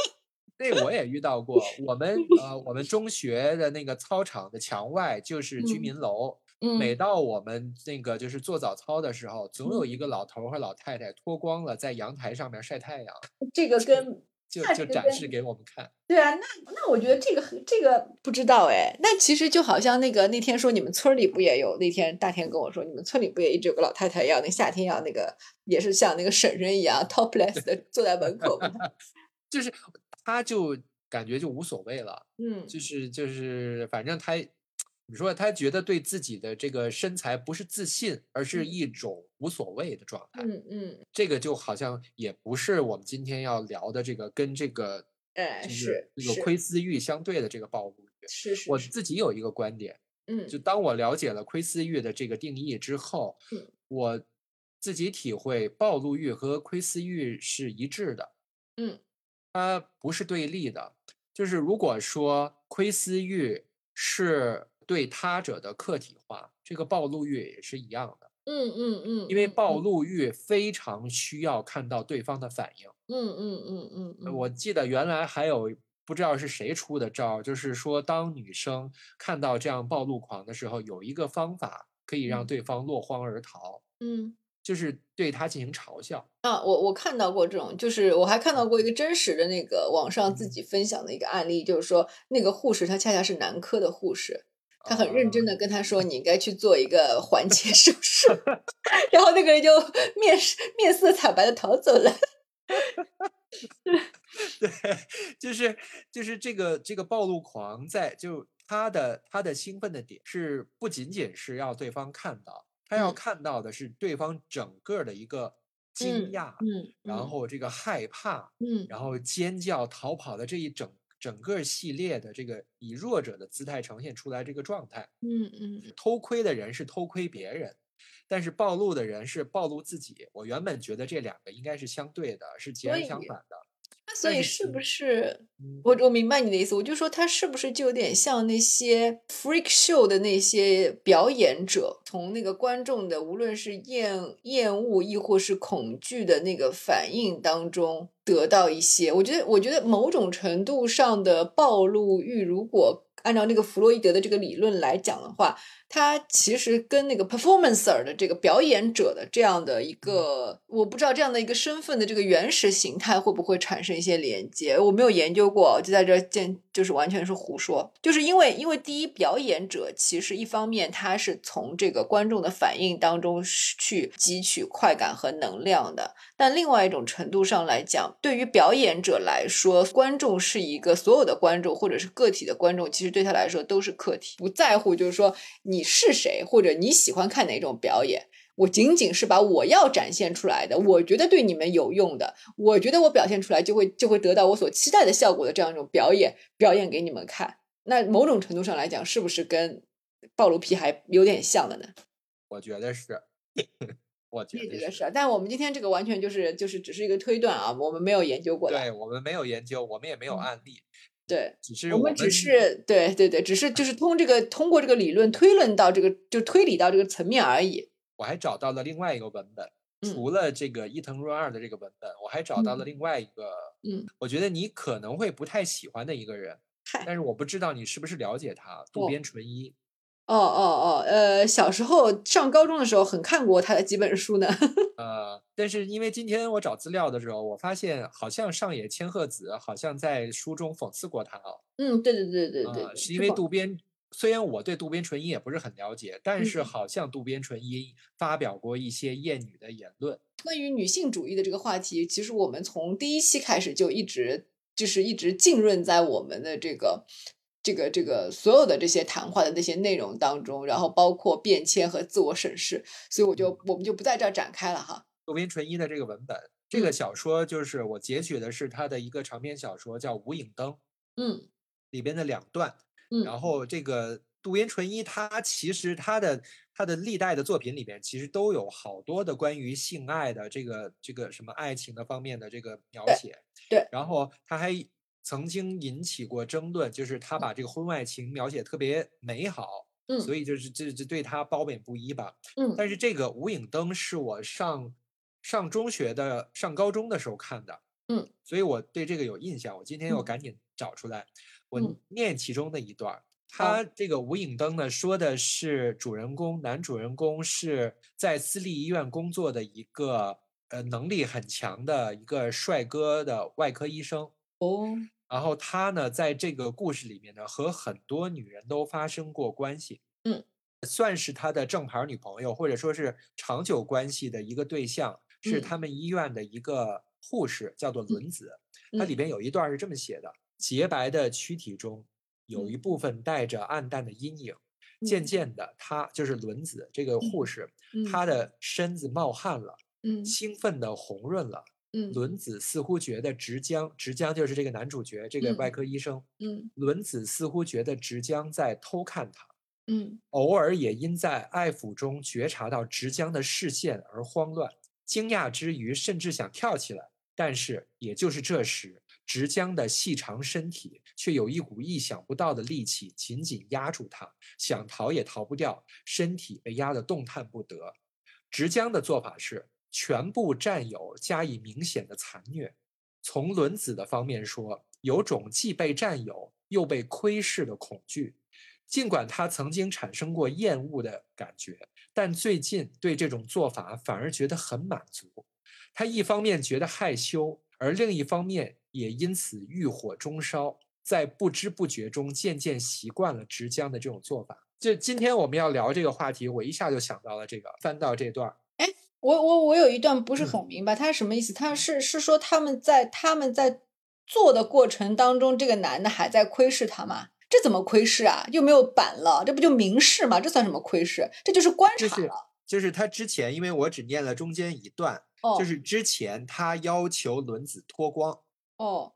那我也遇到过，我们呃我们中学的那个操场的墙外就是居民楼，每到我们那个就是做早操的时候，总有一个老头和老太太脱光了在阳台上面晒太阳。这个 跟。就就展示给我们看。对啊，那那我觉得这个这个不知道哎。那其实就好像那个那天说你们村里不也有？那天大田跟我说，你们村里不也一直有个老太太一样，那夏天要那个也是像那个婶婶一样 topless 的 坐在门口吗？就是他就感觉就无所谓了。嗯，就是就是反正他。你说他觉得对自己的这个身材不是自信，而是一种无所谓的状态。嗯嗯，这个就好像也不是我们今天要聊的这个跟这个，哎，是这个窥私欲相对的这个暴露欲。是是，我自己有一个观点，嗯，就当我了解了窥私欲的这个定义之后，我自己体会暴露欲和窥私欲是一致的。嗯，它不是对立的。就是如果说窥私欲是对他者的客体化，这个暴露欲也是一样的。嗯嗯嗯，因为暴露欲非常需要看到对方的反应。嗯嗯嗯嗯，我记得原来还有不知道是谁出的招，就是说当女生看到这样暴露狂的时候，有一个方法可以让对方落荒而逃。嗯，就是对他进行嘲笑。啊，我我看到过这种，就是我还看到过一个真实的那个网上自己分享的一个案例，就是说那个护士她恰恰是男科的护士。他很认真的跟他说：“你应该去做一个环切手术。”然后那个人就面面色惨白的逃走了。对，就是就是这个这个暴露狂在就他的他的兴奋的点是不仅仅是要对方看到，他要看到的是对方整个的一个惊讶，嗯，然后这个害怕，嗯，然后尖叫逃跑的这一整。整个系列的这个以弱者的姿态呈现出来这个状态，嗯嗯，偷窥的人是偷窥别人，但是暴露的人是暴露自己。我原本觉得这两个应该是相对的，是截然相反的。所以是不是我我明白你的意思？我就说他是不是就有点像那些 freak show 的那些表演者，从那个观众的无论是厌厌恶亦或是恐惧的那个反应当中得到一些？我觉得，我觉得某种程度上的暴露欲，如果按照那个弗洛伊德的这个理论来讲的话。它其实跟那个 performancer 的这个表演者的这样的一个，我不知道这样的一个身份的这个原始形态会不会产生一些连接，我没有研究过，就在这见就是完全是胡说，就是因为因为第一表演者其实一方面他是从这个观众的反应当中去汲取快感和能量的，但另外一种程度上来讲，对于表演者来说，观众是一个所有的观众或者是个体的观众，其实对他来说都是客体，不在乎就是说你。你是谁，或者你喜欢看哪种表演？我仅仅是把我要展现出来的，我觉得对你们有用的，我觉得我表现出来就会就会得到我所期待的效果的这样一种表演，表演给你们看。那某种程度上来讲，是不是跟暴露癖还有点像的呢？我觉得是，我觉得是。但我们今天这个完全就是就是只是一个推断啊，我们没有研究过的。对我们没有研究，我们也没有案例。对，只是我们只是对对对，只是就是通这个通过这个理论推论到这个就推理到这个层面而已。我还找到了另外一个文本，除了这个伊藤润二的这个文本，我还找到了另外一个，嗯，我觉得你可能会不太喜欢的一个人，但是我不知道你是不是了解他，渡边淳一。哦哦哦，呃，小时候上高中的时候很看过他的几本书呢。呃，但是因为今天我找资料的时候，我发现好像上野千鹤子好像在书中讽刺过他哦。嗯，对对对对对，是因为渡边，虽然我对渡边淳一也不是很了解，但是好像渡边淳一发表过一些厌女的言论。关于女性主义的这个话题，其实我们从第一期开始就一直就是一直浸润在我们的这个。这个这个所有的这些谈话的那些内容当中，然后包括变迁和自我审视，所以我就我们就不在这儿展开了哈。渡边淳一的这个文本，这个小说就是我截取的是他的一个长篇小说，叫《无影灯》，嗯，里边的两段，嗯，然。后这个渡边淳一他其实他的他的历代的作品里边，其实都有好多的关于性爱的这个这个什么爱情的方面的这个描写，对，然后他还。曾经引起过争论，就是他把这个婚外情描写特别美好，嗯，所以就是这这对他褒贬不一吧，嗯。但是这个《无影灯》是我上上中学的上高中的时候看的，嗯，所以我对这个有印象。我今天要赶紧找出来，我念其中的一段。他这个《无影灯》呢，说的是主人公男主人公是在私立医院工作的一个呃能力很强的一个帅哥的外科医生。哦，然后他呢，在这个故事里面呢，和很多女人都发生过关系，嗯，算是他的正牌女朋友，或者说是长久关系的一个对象，是他们医院的一个护士，叫做轮子。它里边有一段是这么写的：洁白的躯体中有一部分带着暗淡的阴影，渐。渐的，他就是轮子这个护士，他的身子冒汗了，嗯，兴奋的红润了。嗯，轮子似乎觉得直江，直江就是这个男主角，这个外科医生。嗯，轮子似乎觉得直江在偷看他。嗯，偶尔也因在爱抚中觉察到直江的视线而慌乱，惊讶之余甚至想跳起来。但是也就是这时，直江的细长身体却有一股意想不到的力气紧紧压住他，想逃也逃不掉，身体被压得动弹不得。直江的做法是。全部占有加以明显的残虐。从轮子的方面说，有种既被占有又被窥视的恐惧。尽管他曾经产生过厌恶的感觉，但最近对这种做法反而觉得很满足。他一方面觉得害羞，而另一方面也因此欲火中烧，在不知不觉中渐渐习惯了直江的这种做法。就今天我们要聊这个话题，我一下就想到了这个，翻到这段。我我我有一段不是很明白，他是什么意思？他是是说他们在他们在做的过程当中，这个男的还在窥视他吗？这怎么窥视啊？又没有板了，这不就明示吗？这算什么窥视？这就是观察了。就是他之前，因为我只念了中间一段，就是之前他要求轮子脱光。哦。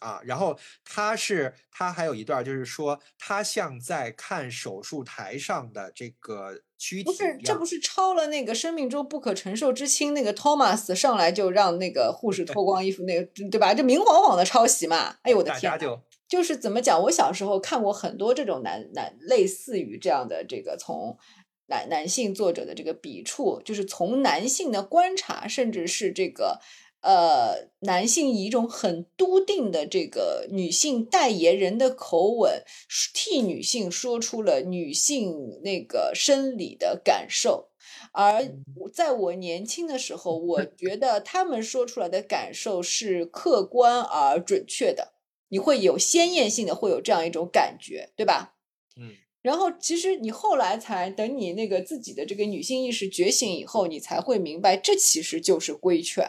啊，然后他是他还有一段，就是说他像在看手术台上的这个躯体不是，这不是抄了那个生命中不可承受之轻那个 Thomas 上来就让那个护士脱光衣服那个对吧？这明晃晃的抄袭嘛！哎呦我的天，就就是怎么讲？我小时候看过很多这种男男类似于这样的这个从男男性作者的这个笔触，就是从男性的观察，甚至是这个。呃，男性以一种很笃定的这个女性代言人的口吻，替女性说出了女性那个生理的感受。而在我年轻的时候，我 觉得他们说出来的感受是客观而准确的，你会有鲜艳性的，会有这样一种感觉，对吧？嗯。然后，其实你后来才等你那个自己的这个女性意识觉醒以后，你才会明白，这其实就是规劝。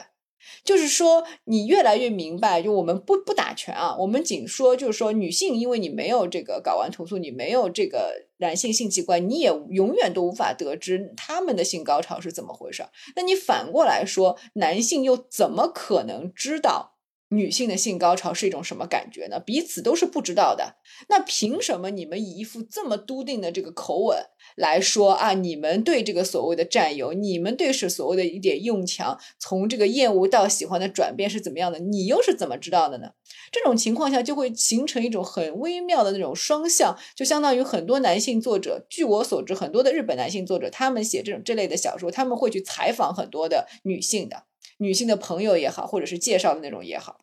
就是说，你越来越明白，就我们不不打拳啊，我们仅说就是说，女性因为你没有这个睾丸突出，你没有这个男性性器官，你也永远都无法得知他们的性高潮是怎么回事儿。那你反过来说，男性又怎么可能知道？女性的性高潮是一种什么感觉呢？彼此都是不知道的。那凭什么你们以一副这么笃定的这个口吻来说啊？你们对这个所谓的占有，你们对是所谓的一点用强，从这个厌恶到喜欢的转变是怎么样的？你又是怎么知道的呢？这种情况下就会形成一种很微妙的那种双向，就相当于很多男性作者，据我所知，很多的日本男性作者，他们写这种这类的小说，他们会去采访很多的女性的。女性的朋友也好，或者是介绍的那种也好，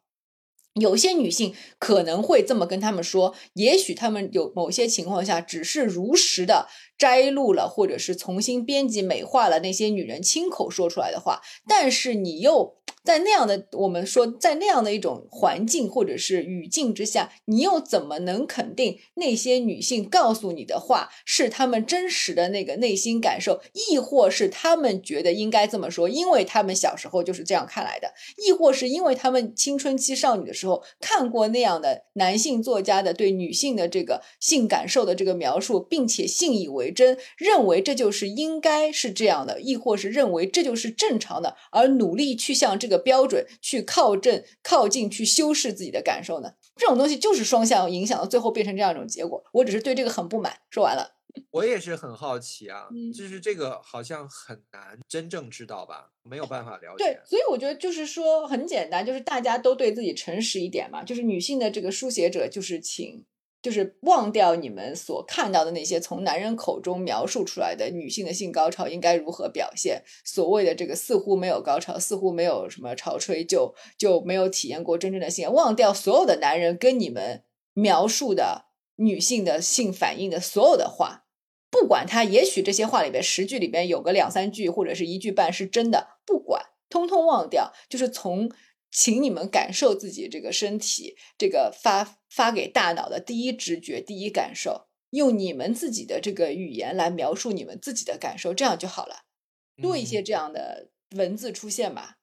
有些女性可能会这么跟他们说，也许他们有某些情况下只是如实的摘录了，或者是重新编辑美化了那些女人亲口说出来的话，但是你又。在那样的我们说，在那样的一种环境或者是语境之下，你又怎么能肯定那些女性告诉你的话是她们真实的那个内心感受，亦或是她们觉得应该这么说，因为她们小时候就是这样看来的，亦或是因为她们青春期少女的时候看过那样的男性作家的对女性的这个性感受的这个描述，并且信以为真，认为这就是应该是这样的，亦或是认为这就是正常的，而努力去向这个。标准去靠正靠近去修饰自己的感受呢？这种东西就是双向影响，到最后变成这样一种结果。我只是对这个很不满。说完了，我也是很好奇啊，就是这个好像很难真正知道吧，没有办法了解。对，所以我觉得就是说很简单，就是大家都对自己诚实一点嘛。就是女性的这个书写者，就是请。就是忘掉你们所看到的那些从男人口中描述出来的女性的性高潮应该如何表现，所谓的这个似乎没有高潮，似乎没有什么潮吹，就就没有体验过真正的性。忘掉所有的男人跟你们描述的女性的性反应的所有的话，不管他，也许这些话里边十句里边有个两三句或者是一句半是真的，不管，通通忘掉，就是从。请你们感受自己这个身体，这个发发给大脑的第一直觉、第一感受，用你们自己的这个语言来描述你们自己的感受，这样就好了。多一些这样的文字出现吧，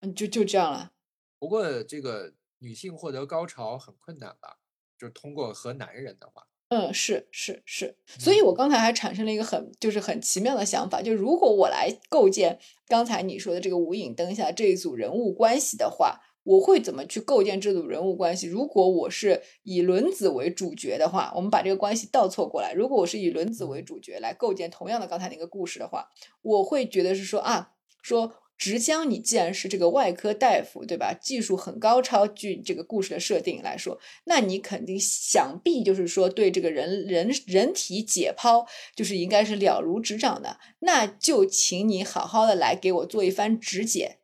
嗯，就就这样了。不过，这个女性获得高潮很困难吧？就是通过和男人的话。嗯，是是是，所以我刚才还产生了一个很就是很奇妙的想法，就如果我来构建刚才你说的这个无影灯下这一组人物关系的话，我会怎么去构建这组人物关系？如果我是以轮子为主角的话，我们把这个关系倒错过来，如果我是以轮子为主角来构建同样的刚才那个故事的话，我会觉得是说啊，说。直江，你既然是这个外科大夫，对吧？技术很高超，据这个故事的设定来说，那你肯定想必就是说对这个人人人体解剖就是应该是了如指掌的。那就请你好好的来给我做一番指解，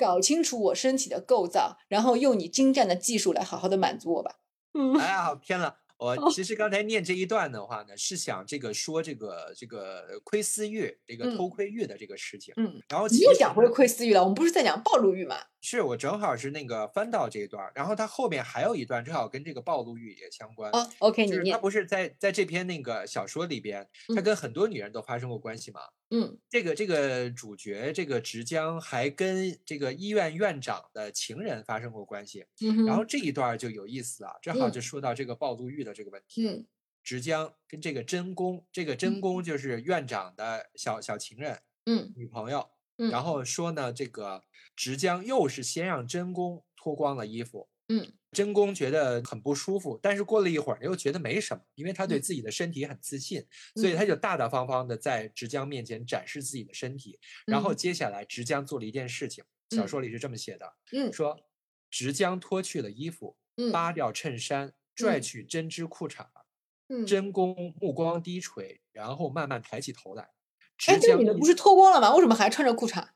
搞清楚我身体的构造，然后用你精湛的技术来好好的满足我吧。嗯，哎呀，天呐，我其实刚才念这一段的话呢，是想这个说这个这个窥私欲，这个偷窥欲的这个事情。嗯，然后你又讲回窥私欲了，我们不是在讲暴露欲吗？是我正好是那个翻到这一段，然后它后面还有一段，正好跟这个暴露欲也相关。哦，OK，就是他不是在在这篇那个小说里边，他跟很多女人都发生过关系吗？嗯，这个这个主角这个直江还跟这个医院院长的情人发生过关系。嗯，然后这一段就有意思啊，正好就说到这个暴露欲的这个问题。嗯，直江跟这个真宫，这个真宫就是院长的小小情人，嗯，女朋友。然后说呢，这个直江又是先让真宫脱光了衣服，嗯，真宫觉得很不舒服，但是过了一会儿又觉得没什么，因为他对自己的身体很自信，所以他就大大方方的在直江面前展示自己的身体。然后接下来直江做了一件事情，小说里是这么写的，嗯，说直江脱去了衣服，扒掉衬衫，拽去针织裤衩，真宫目光低垂，然后慢慢抬起头来。哎，这女的不是脱光了吗？为什么还穿着裤衩？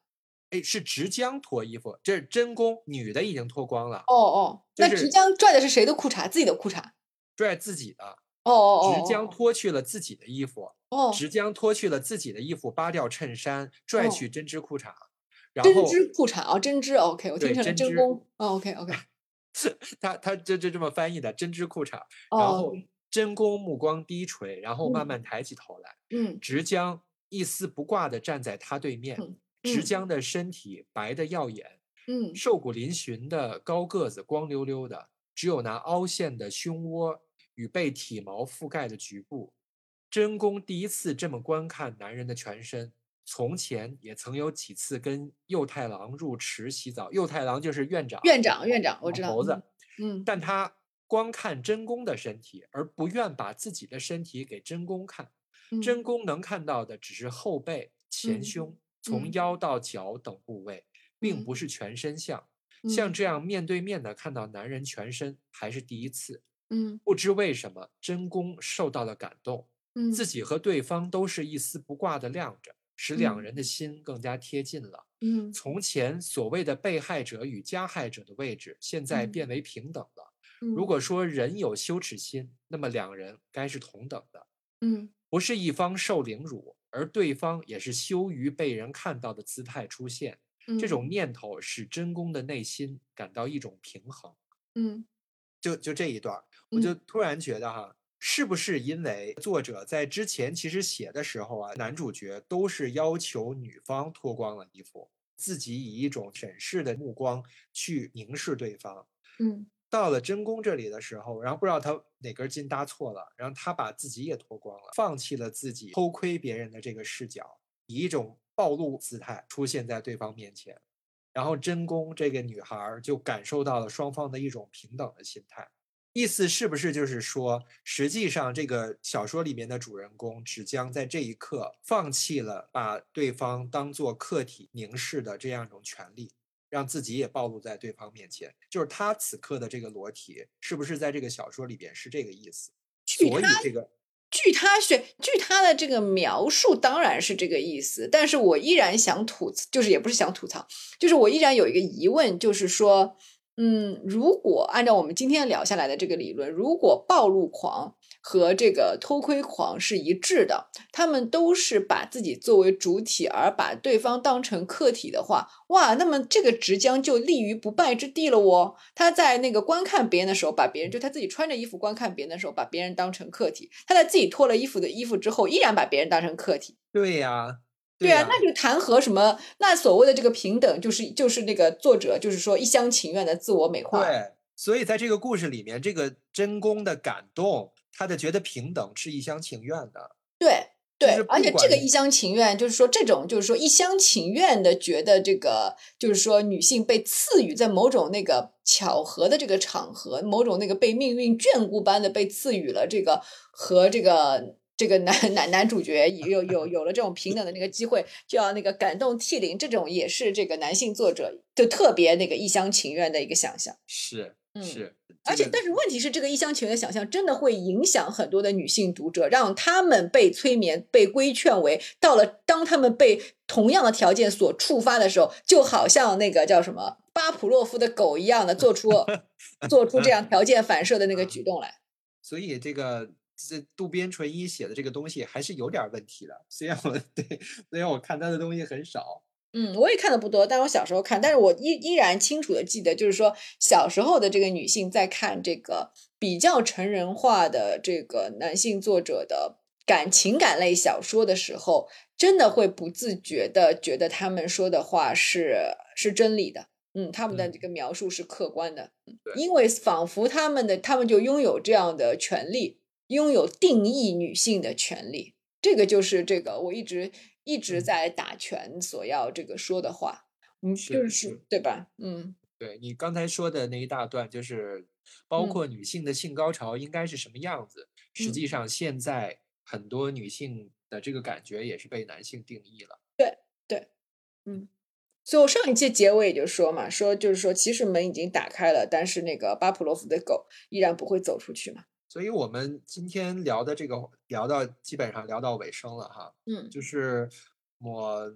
哎，是直江脱衣服，这是真宫女的已经脱光了。哦哦，那直江拽的是谁的裤衩？自己的裤衩？拽自己的。哦哦哦，直江脱去了自己的衣服。哦，直江脱去了自己的衣服，扒掉衬衫，拽去针织裤衩。然后针织裤衩啊，针织。OK，我听成了真宫。哦，OK OK。他他这这这么翻译的，针织裤衩。然后真宫目光低垂，然后慢慢抬起头来。嗯，直江。一丝不挂的站在他对面，直江的身体白的耀眼，嗯，瘦骨嶙峋的高个子，光溜溜的，只有那凹陷的胸窝与被体毛覆盖的局部。真宫第一次这么观看男人的全身，从前也曾有几次跟右太郎入池洗澡。右太郎就是院长，院长，院长，我知道。猴子，嗯，但他光看真宫的身体，而不愿把自己的身体给真宫看。真宫能看到的只是后背、前胸，从腰到脚等部位，并不是全身像。像这样面对面的看到男人全身，还是第一次。嗯，不知为什么，真宫受到了感动。嗯自己和对方都是一丝不挂的亮着，使两人的心更加贴近了。嗯，从前所谓的被害者与加害者的位置，现在变为平等了。如果说人有羞耻心，那么两人该是同等的。嗯，不是一方受凌辱，而对方也是羞于被人看到的姿态出现。这种念头使真宫的内心感到一种平衡。嗯，就就这一段，我就突然觉得哈。是不是因为作者在之前其实写的时候啊，男主角都是要求女方脱光了衣服，自己以一种审视的目光去凝视对方。嗯，到了真宫这里的时候，然后不知道他哪根筋搭错了，然后他把自己也脱光了，放弃了自己偷窥别人的这个视角，以一种暴露姿态出现在对方面前，然后真宫这个女孩就感受到了双方的一种平等的心态。意思是不是就是说，实际上这个小说里面的主人公只将在这一刻放弃了把对方当做客体凝视的这样一种权利，让自己也暴露在对方面前？就是他此刻的这个裸体，是不是在这个小说里边是这个意思？所以这个，据他选，据他的这个描述，当然是这个意思。但是我依然想吐，就是也不是想吐槽，就是我依然有一个疑问，就是说。嗯，如果按照我们今天聊下来的这个理论，如果暴露狂和这个偷窥狂是一致的，他们都是把自己作为主体，而把对方当成客体的话，哇，那么这个直江就立于不败之地了哦。他在那个观看别人的时候，把别人就他自己穿着衣服观看别人的时候，把别人当成客体；他在自己脱了衣服的衣服之后，依然把别人当成客体。对呀。对啊，那就谈何什么？那所谓的这个平等，就是就是那个作者就是说一厢情愿的自我美化。对，所以在这个故事里面，这个真宫的感动，他的觉得平等是一厢情愿的。对对，而且这个一厢情愿，就是说这种就是说一厢情愿的觉得这个就是说女性被赐予在某种那个巧合的这个场合，某种那个被命运眷顾般的被赐予了这个和这个。这个男 男男主角有有有了这种平等的那个机会，就要那个感动涕零，这种也是这个男性作者就特别那个一厢情愿的一个想象。是，是，而且但是问题是，这个一厢情愿的想象真的会影响很多的女性读者，让他们被催眠、被规劝为，到了当他们被同样的条件所触发的时候，就好像那个叫什么巴甫洛夫的狗一样的，做出 做出这样条件反射的那个举动来。所以这个。这渡边淳一写的这个东西还是有点问题的，虽然我 对，虽然我看他的东西很少，嗯，我也看的不多，但我小时候看，但是我依依然清楚的记得，就是说小时候的这个女性在看这个比较成人化的这个男性作者的感情感类小说的时候，真的会不自觉的觉得他们说的话是是真理的，嗯，他们的这个描述是客观的，因为仿佛他们的他们就拥有这样的权利。拥有定义女性的权利，这个就是这个我一直一直在打拳所要这个说的话，嗯，就是对吧？嗯，对你刚才说的那一大段，就是包括女性的性高潮应该是什么样子，实际上现在很多女性的这个感觉也是被男性定义了。对对，嗯，所以我上一期结尾也就说嘛，说就是说其实门已经打开了，但是那个巴甫洛夫的狗依然不会走出去嘛。所以我们今天聊的这个聊到基本上聊到尾声了哈，嗯，就是我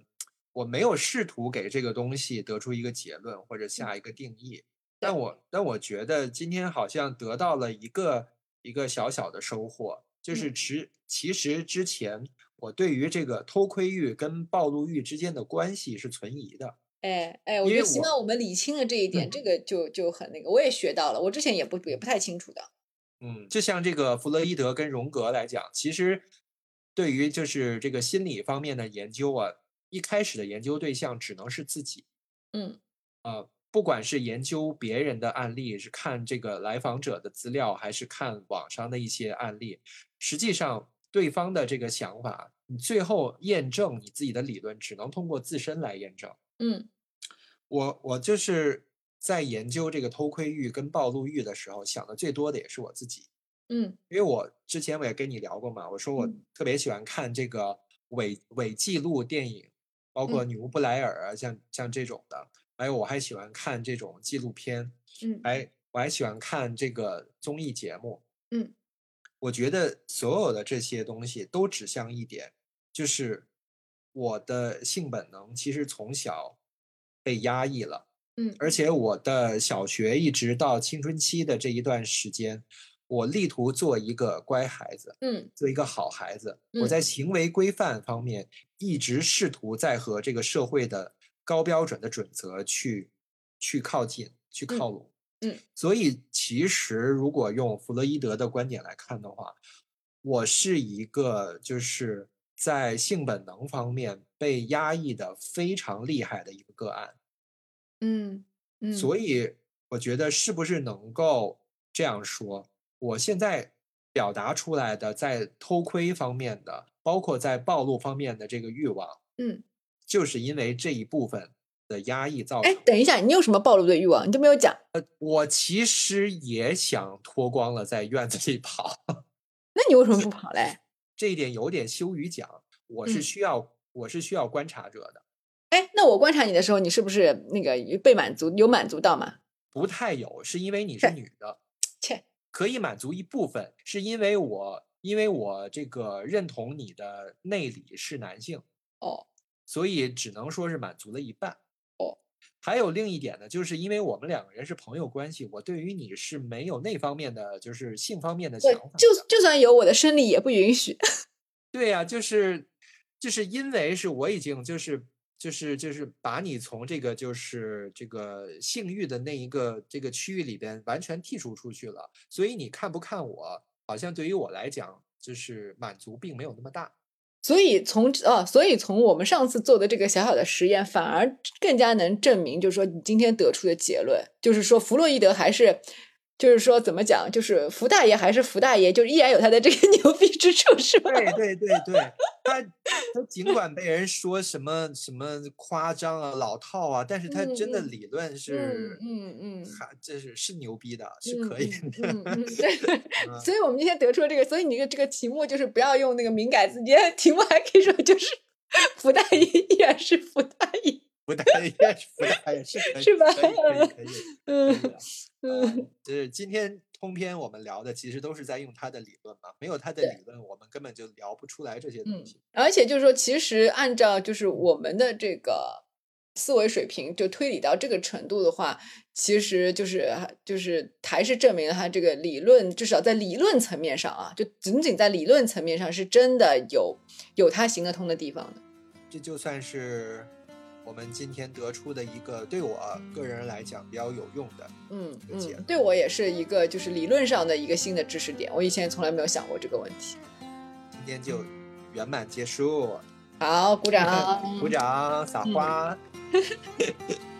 我没有试图给这个东西得出一个结论或者下一个定义，但我但我觉得今天好像得到了一个一个小小的收获，就是其其实之前我对于这个偷窥欲跟暴露欲之间的关系是存疑的，哎哎，我觉得希望我们理清了这一点，这个就就很那个，我也学到了，我之前也不也不太清楚的。嗯，就像这个弗洛伊德跟荣格来讲，其实对于就是这个心理方面的研究啊，一开始的研究对象只能是自己。嗯，啊，不管是研究别人的案例，是看这个来访者的资料，还是看网上的一些案例，实际上对方的这个想法，你最后验证你自己的理论，只能通过自身来验证。嗯，我我就是在研究这个偷窥欲跟暴露欲的时候，想的最多的也是我自己。嗯，因为我之前我也跟你聊过嘛，我说我特别喜欢看这个伪伪记录电影，包括女巫布莱尔啊，像像这种的。还有我还喜欢看这种纪录片，嗯，还我还喜欢看这个综艺节目，嗯，我觉得所有的这些东西都指向一点，就是我的性本能其实从小被压抑了，嗯，而且我的小学一直到青春期的这一段时间，我力图做一个乖孩子，嗯，做一个好孩子，我在行为规范方面一直试图在和这个社会的。高标准的准则去去靠近，去靠拢，嗯，所以其实如果用弗洛伊德的观点来看的话，我是一个就是在性本能方面被压抑的非常厉害的一个个案，嗯嗯，所以我觉得是不是能够这样说，我现在表达出来的在偷窥方面的，包括在暴露方面的这个欲望，嗯。就是因为这一部分的压抑造成。哎，等一下，你有什么暴露的欲望？你都没有讲。呃，我其实也想脱光了在院子里跑。那你为什么不跑嘞？这一点有点羞于讲。我是需要，我是需要观察者的。我观察你的时候，你是不是那个被满足？有满足到吗？不太有，是因为你是女的。切，可以满足一部分，是因为我，因为我这个认同你的内里是男性。哦。所以只能说是满足了一半哦。还有另一点呢，就是因为我们两个人是朋友关系，我对于你是没有那方面的，就是性方面的想法。就就算有，我的生理也不允许。对呀，就是就是因为是我已经就是就是就是把你从这个就是这个性欲的那一个这个区域里边完全剔除出去了，所以你看不看我，好像对于我来讲，就是满足并没有那么大。所以从啊，所以从我们上次做的这个小小的实验，反而更加能证明，就是说你今天得出的结论，就是说弗洛伊德还是。就是说，怎么讲？就是福大爷还是福大爷，就依然有他的这个 牛逼之处，是吧？对对对对，他他尽管被人说什么什么夸张啊、老套啊，但是他真的理论是，嗯嗯，还这是是牛逼的，是可以的。嗯嗯，对。所以我们今天得出了这个，所以你的这个题目就是不要用那个敏感字，你的题目还可以说就是 福大爷依然是福大爷。福大爷是福大爷，是可以，是吧？可以可以，嗯。嗯，就是今天通篇我们聊的，其实都是在用他的理论嘛。没有他的理论，我们根本就聊不出来这些东西。而且就是说，其实按照就是我们的这个思维水平，就推理到这个程度的话，其实就是就是还是证明了他这个理论，至少在理论层面上啊，就仅仅在理论层面上是真的有有他行得通的地方的。这就算是。我们今天得出的一个对我个人来讲比较有用的，嗯嗯，对我也是一个就是理论上的一个新的知识点，我以前从来没有想过这个问题。今天就圆满结束，好，鼓掌，鼓掌，撒花。